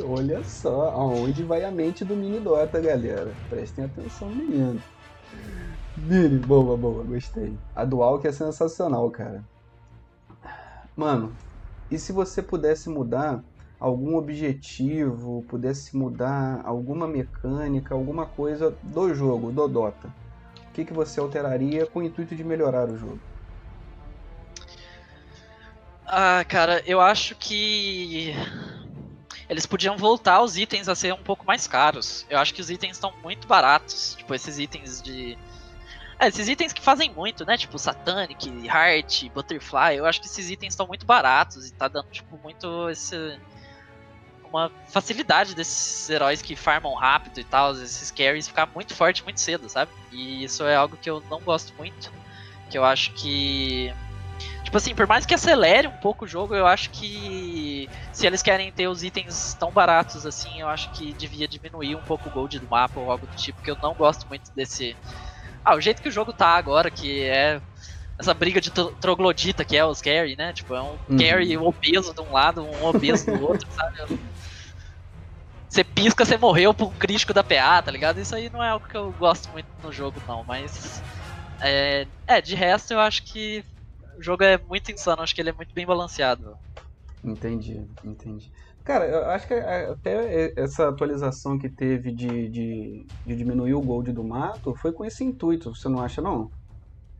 Olha só aonde vai a mente do Mini Dota, galera. Prestem atenção, menino. Mini, boa, boa, gostei. A Dual que é sensacional, cara. Mano, e se você pudesse mudar algum objetivo, pudesse mudar alguma mecânica, alguma coisa do jogo, do Dota? O que, que você alteraria com o intuito de melhorar o jogo? Ah, cara, eu acho que eles podiam voltar os itens a ser um pouco mais caros. Eu acho que os itens estão muito baratos. Tipo, esses itens de. É, esses itens que fazem muito, né? Tipo, Satanic, Heart, Butterfly. Eu acho que esses itens estão muito baratos e tá dando, tipo, muito esse. Uma facilidade desses heróis que farmam rápido e tal, esses carries ficar muito forte muito cedo, sabe? E isso é algo que eu não gosto muito. Que eu acho que Tipo assim, por mais que acelere um pouco o jogo, eu acho que se eles querem ter os itens tão baratos assim, eu acho que devia diminuir um pouco o gold do mapa ou algo do tipo, porque eu não gosto muito desse. Ah, o jeito que o jogo tá agora, que é essa briga de troglodita que é os carry, né? Tipo, é um uhum. carry obeso de um lado, um obeso do outro, sabe? Você pisca, você morreu por um crítico da PA, tá ligado? Isso aí não é algo que eu gosto muito no jogo, não, mas. É, é de resto eu acho que o jogo é muito insano, acho que ele é muito bem balanceado. Entendi, entendi. Cara, eu acho que é, até essa atualização que teve de, de, de diminuir o gold do mato foi com esse intuito, você não acha não?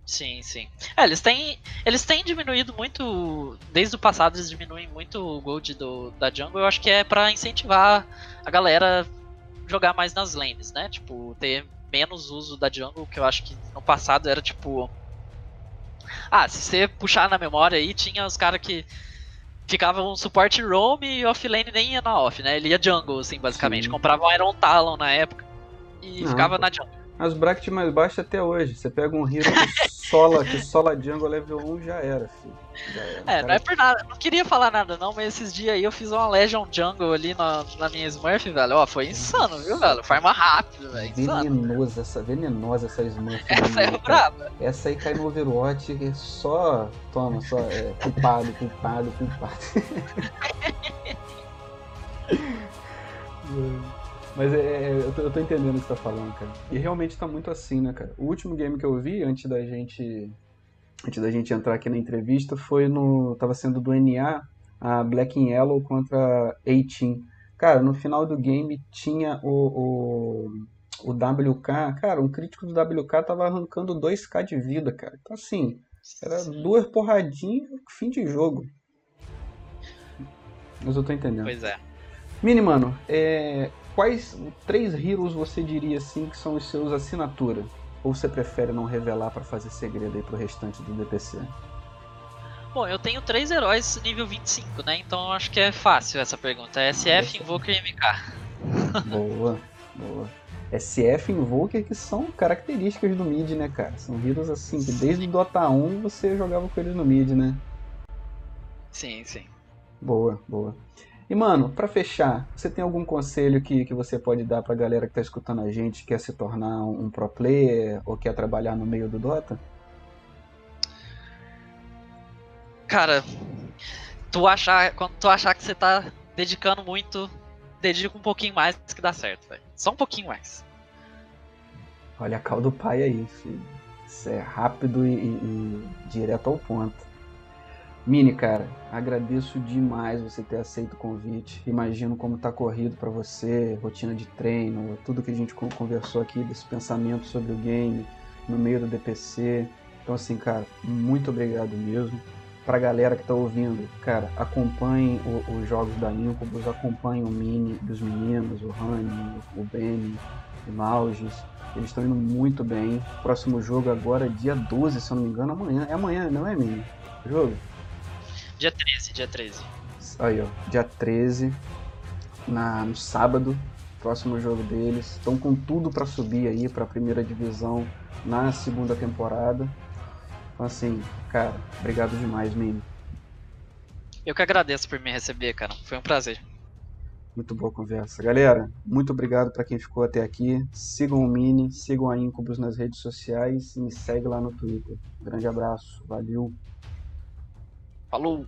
Sim, sim. É, eles têm, eles têm diminuído muito. Desde o passado, eles diminuem muito o gold do, da jungle. Eu acho que é para incentivar a galera jogar mais nas lanes, né? Tipo, ter menos uso da jungle, que eu acho que no passado era tipo. Ah, se você puxar na memória aí, tinha os caras que ficavam suporte roam e offlane nem ia na off, né? Ele ia jungle, assim, basicamente. Sim. Comprava um Iron Talon na época e Não, ficava na jungle. As brackets mais baixas até hoje. Você pega um hero que sola, que sola jungle level 1 já era, filho. Já era. É, cara... não é por nada. Não queria falar nada não, mas esses dias aí eu fiz uma Legion Jungle ali na, na minha Smurf, velho. Ó, foi insano, viu, velho? Farma rápido, velho. Venenosa essa, venenosa essa Smurf. Essa é braba. Essa aí cai no Overwatch e só. Toma, só. É, culpado, culpado, culpado. Mas é, é, eu, tô, eu tô entendendo o que você tá falando, cara. E realmente tá muito assim, né, cara? O último game que eu vi antes da gente. Antes da gente entrar aqui na entrevista foi no. Tava sendo do NA, a Black and Yellow contra a Cara, no final do game tinha o, o, o WK. Cara, um crítico do WK tava arrancando 2k de vida, cara. Então assim, era duas porradinhas, fim de jogo. Mas eu tô entendendo. Pois é. Mini, mano, é, quais três heroes você diria assim que são os seus assinatura? Ou você prefere não revelar para fazer segredo aí pro restante do DPC? Bom, eu tenho três heróis nível 25, né? Então acho que é fácil essa pergunta. É SF, Invoker e MK. Boa, boa. SF e Invoker que são características do mid, né, cara? São heroes assim que desde o Dota 1 você jogava com eles no mid, né? Sim, sim. Boa, boa. E, mano, para fechar, você tem algum conselho que, que você pode dar pra galera que tá escutando a gente, quer se tornar um pro player ou quer trabalhar no meio do Dota? Cara, tu achar, quando tu achar que você tá dedicando muito, dedica um pouquinho mais que dá certo, velho. Só um pouquinho mais. Olha a cal do pai aí, filho. Isso é rápido e, e, e direto ao ponto. Mini, cara, agradeço demais você ter aceito o convite. Imagino como tá corrido para você, rotina de treino, tudo que a gente conversou aqui desse pensamento sobre o game no meio do DPC. Então assim, cara, muito obrigado mesmo. Pra galera que tá ouvindo, cara, acompanhem os jogos da Incubus, acompanhem o Mini dos meninos, o Rani, o Benny, o Malgis. Eles estão indo muito bem. Próximo jogo agora, dia 12, se eu não me engano, amanhã. É amanhã, não é, Mini? Jogo? Dia 13, dia 13. Aí, ó, dia 13, na, no sábado, próximo jogo deles. Estão com tudo para subir aí para a primeira divisão na segunda temporada. Então, assim, cara, obrigado demais, Mini. Eu que agradeço por me receber, cara. Foi um prazer. Muito boa conversa. Galera, muito obrigado para quem ficou até aqui. Sigam o Mini, sigam a Incubus nas redes sociais e me segue lá no Twitter. Grande abraço, valeu! Falou!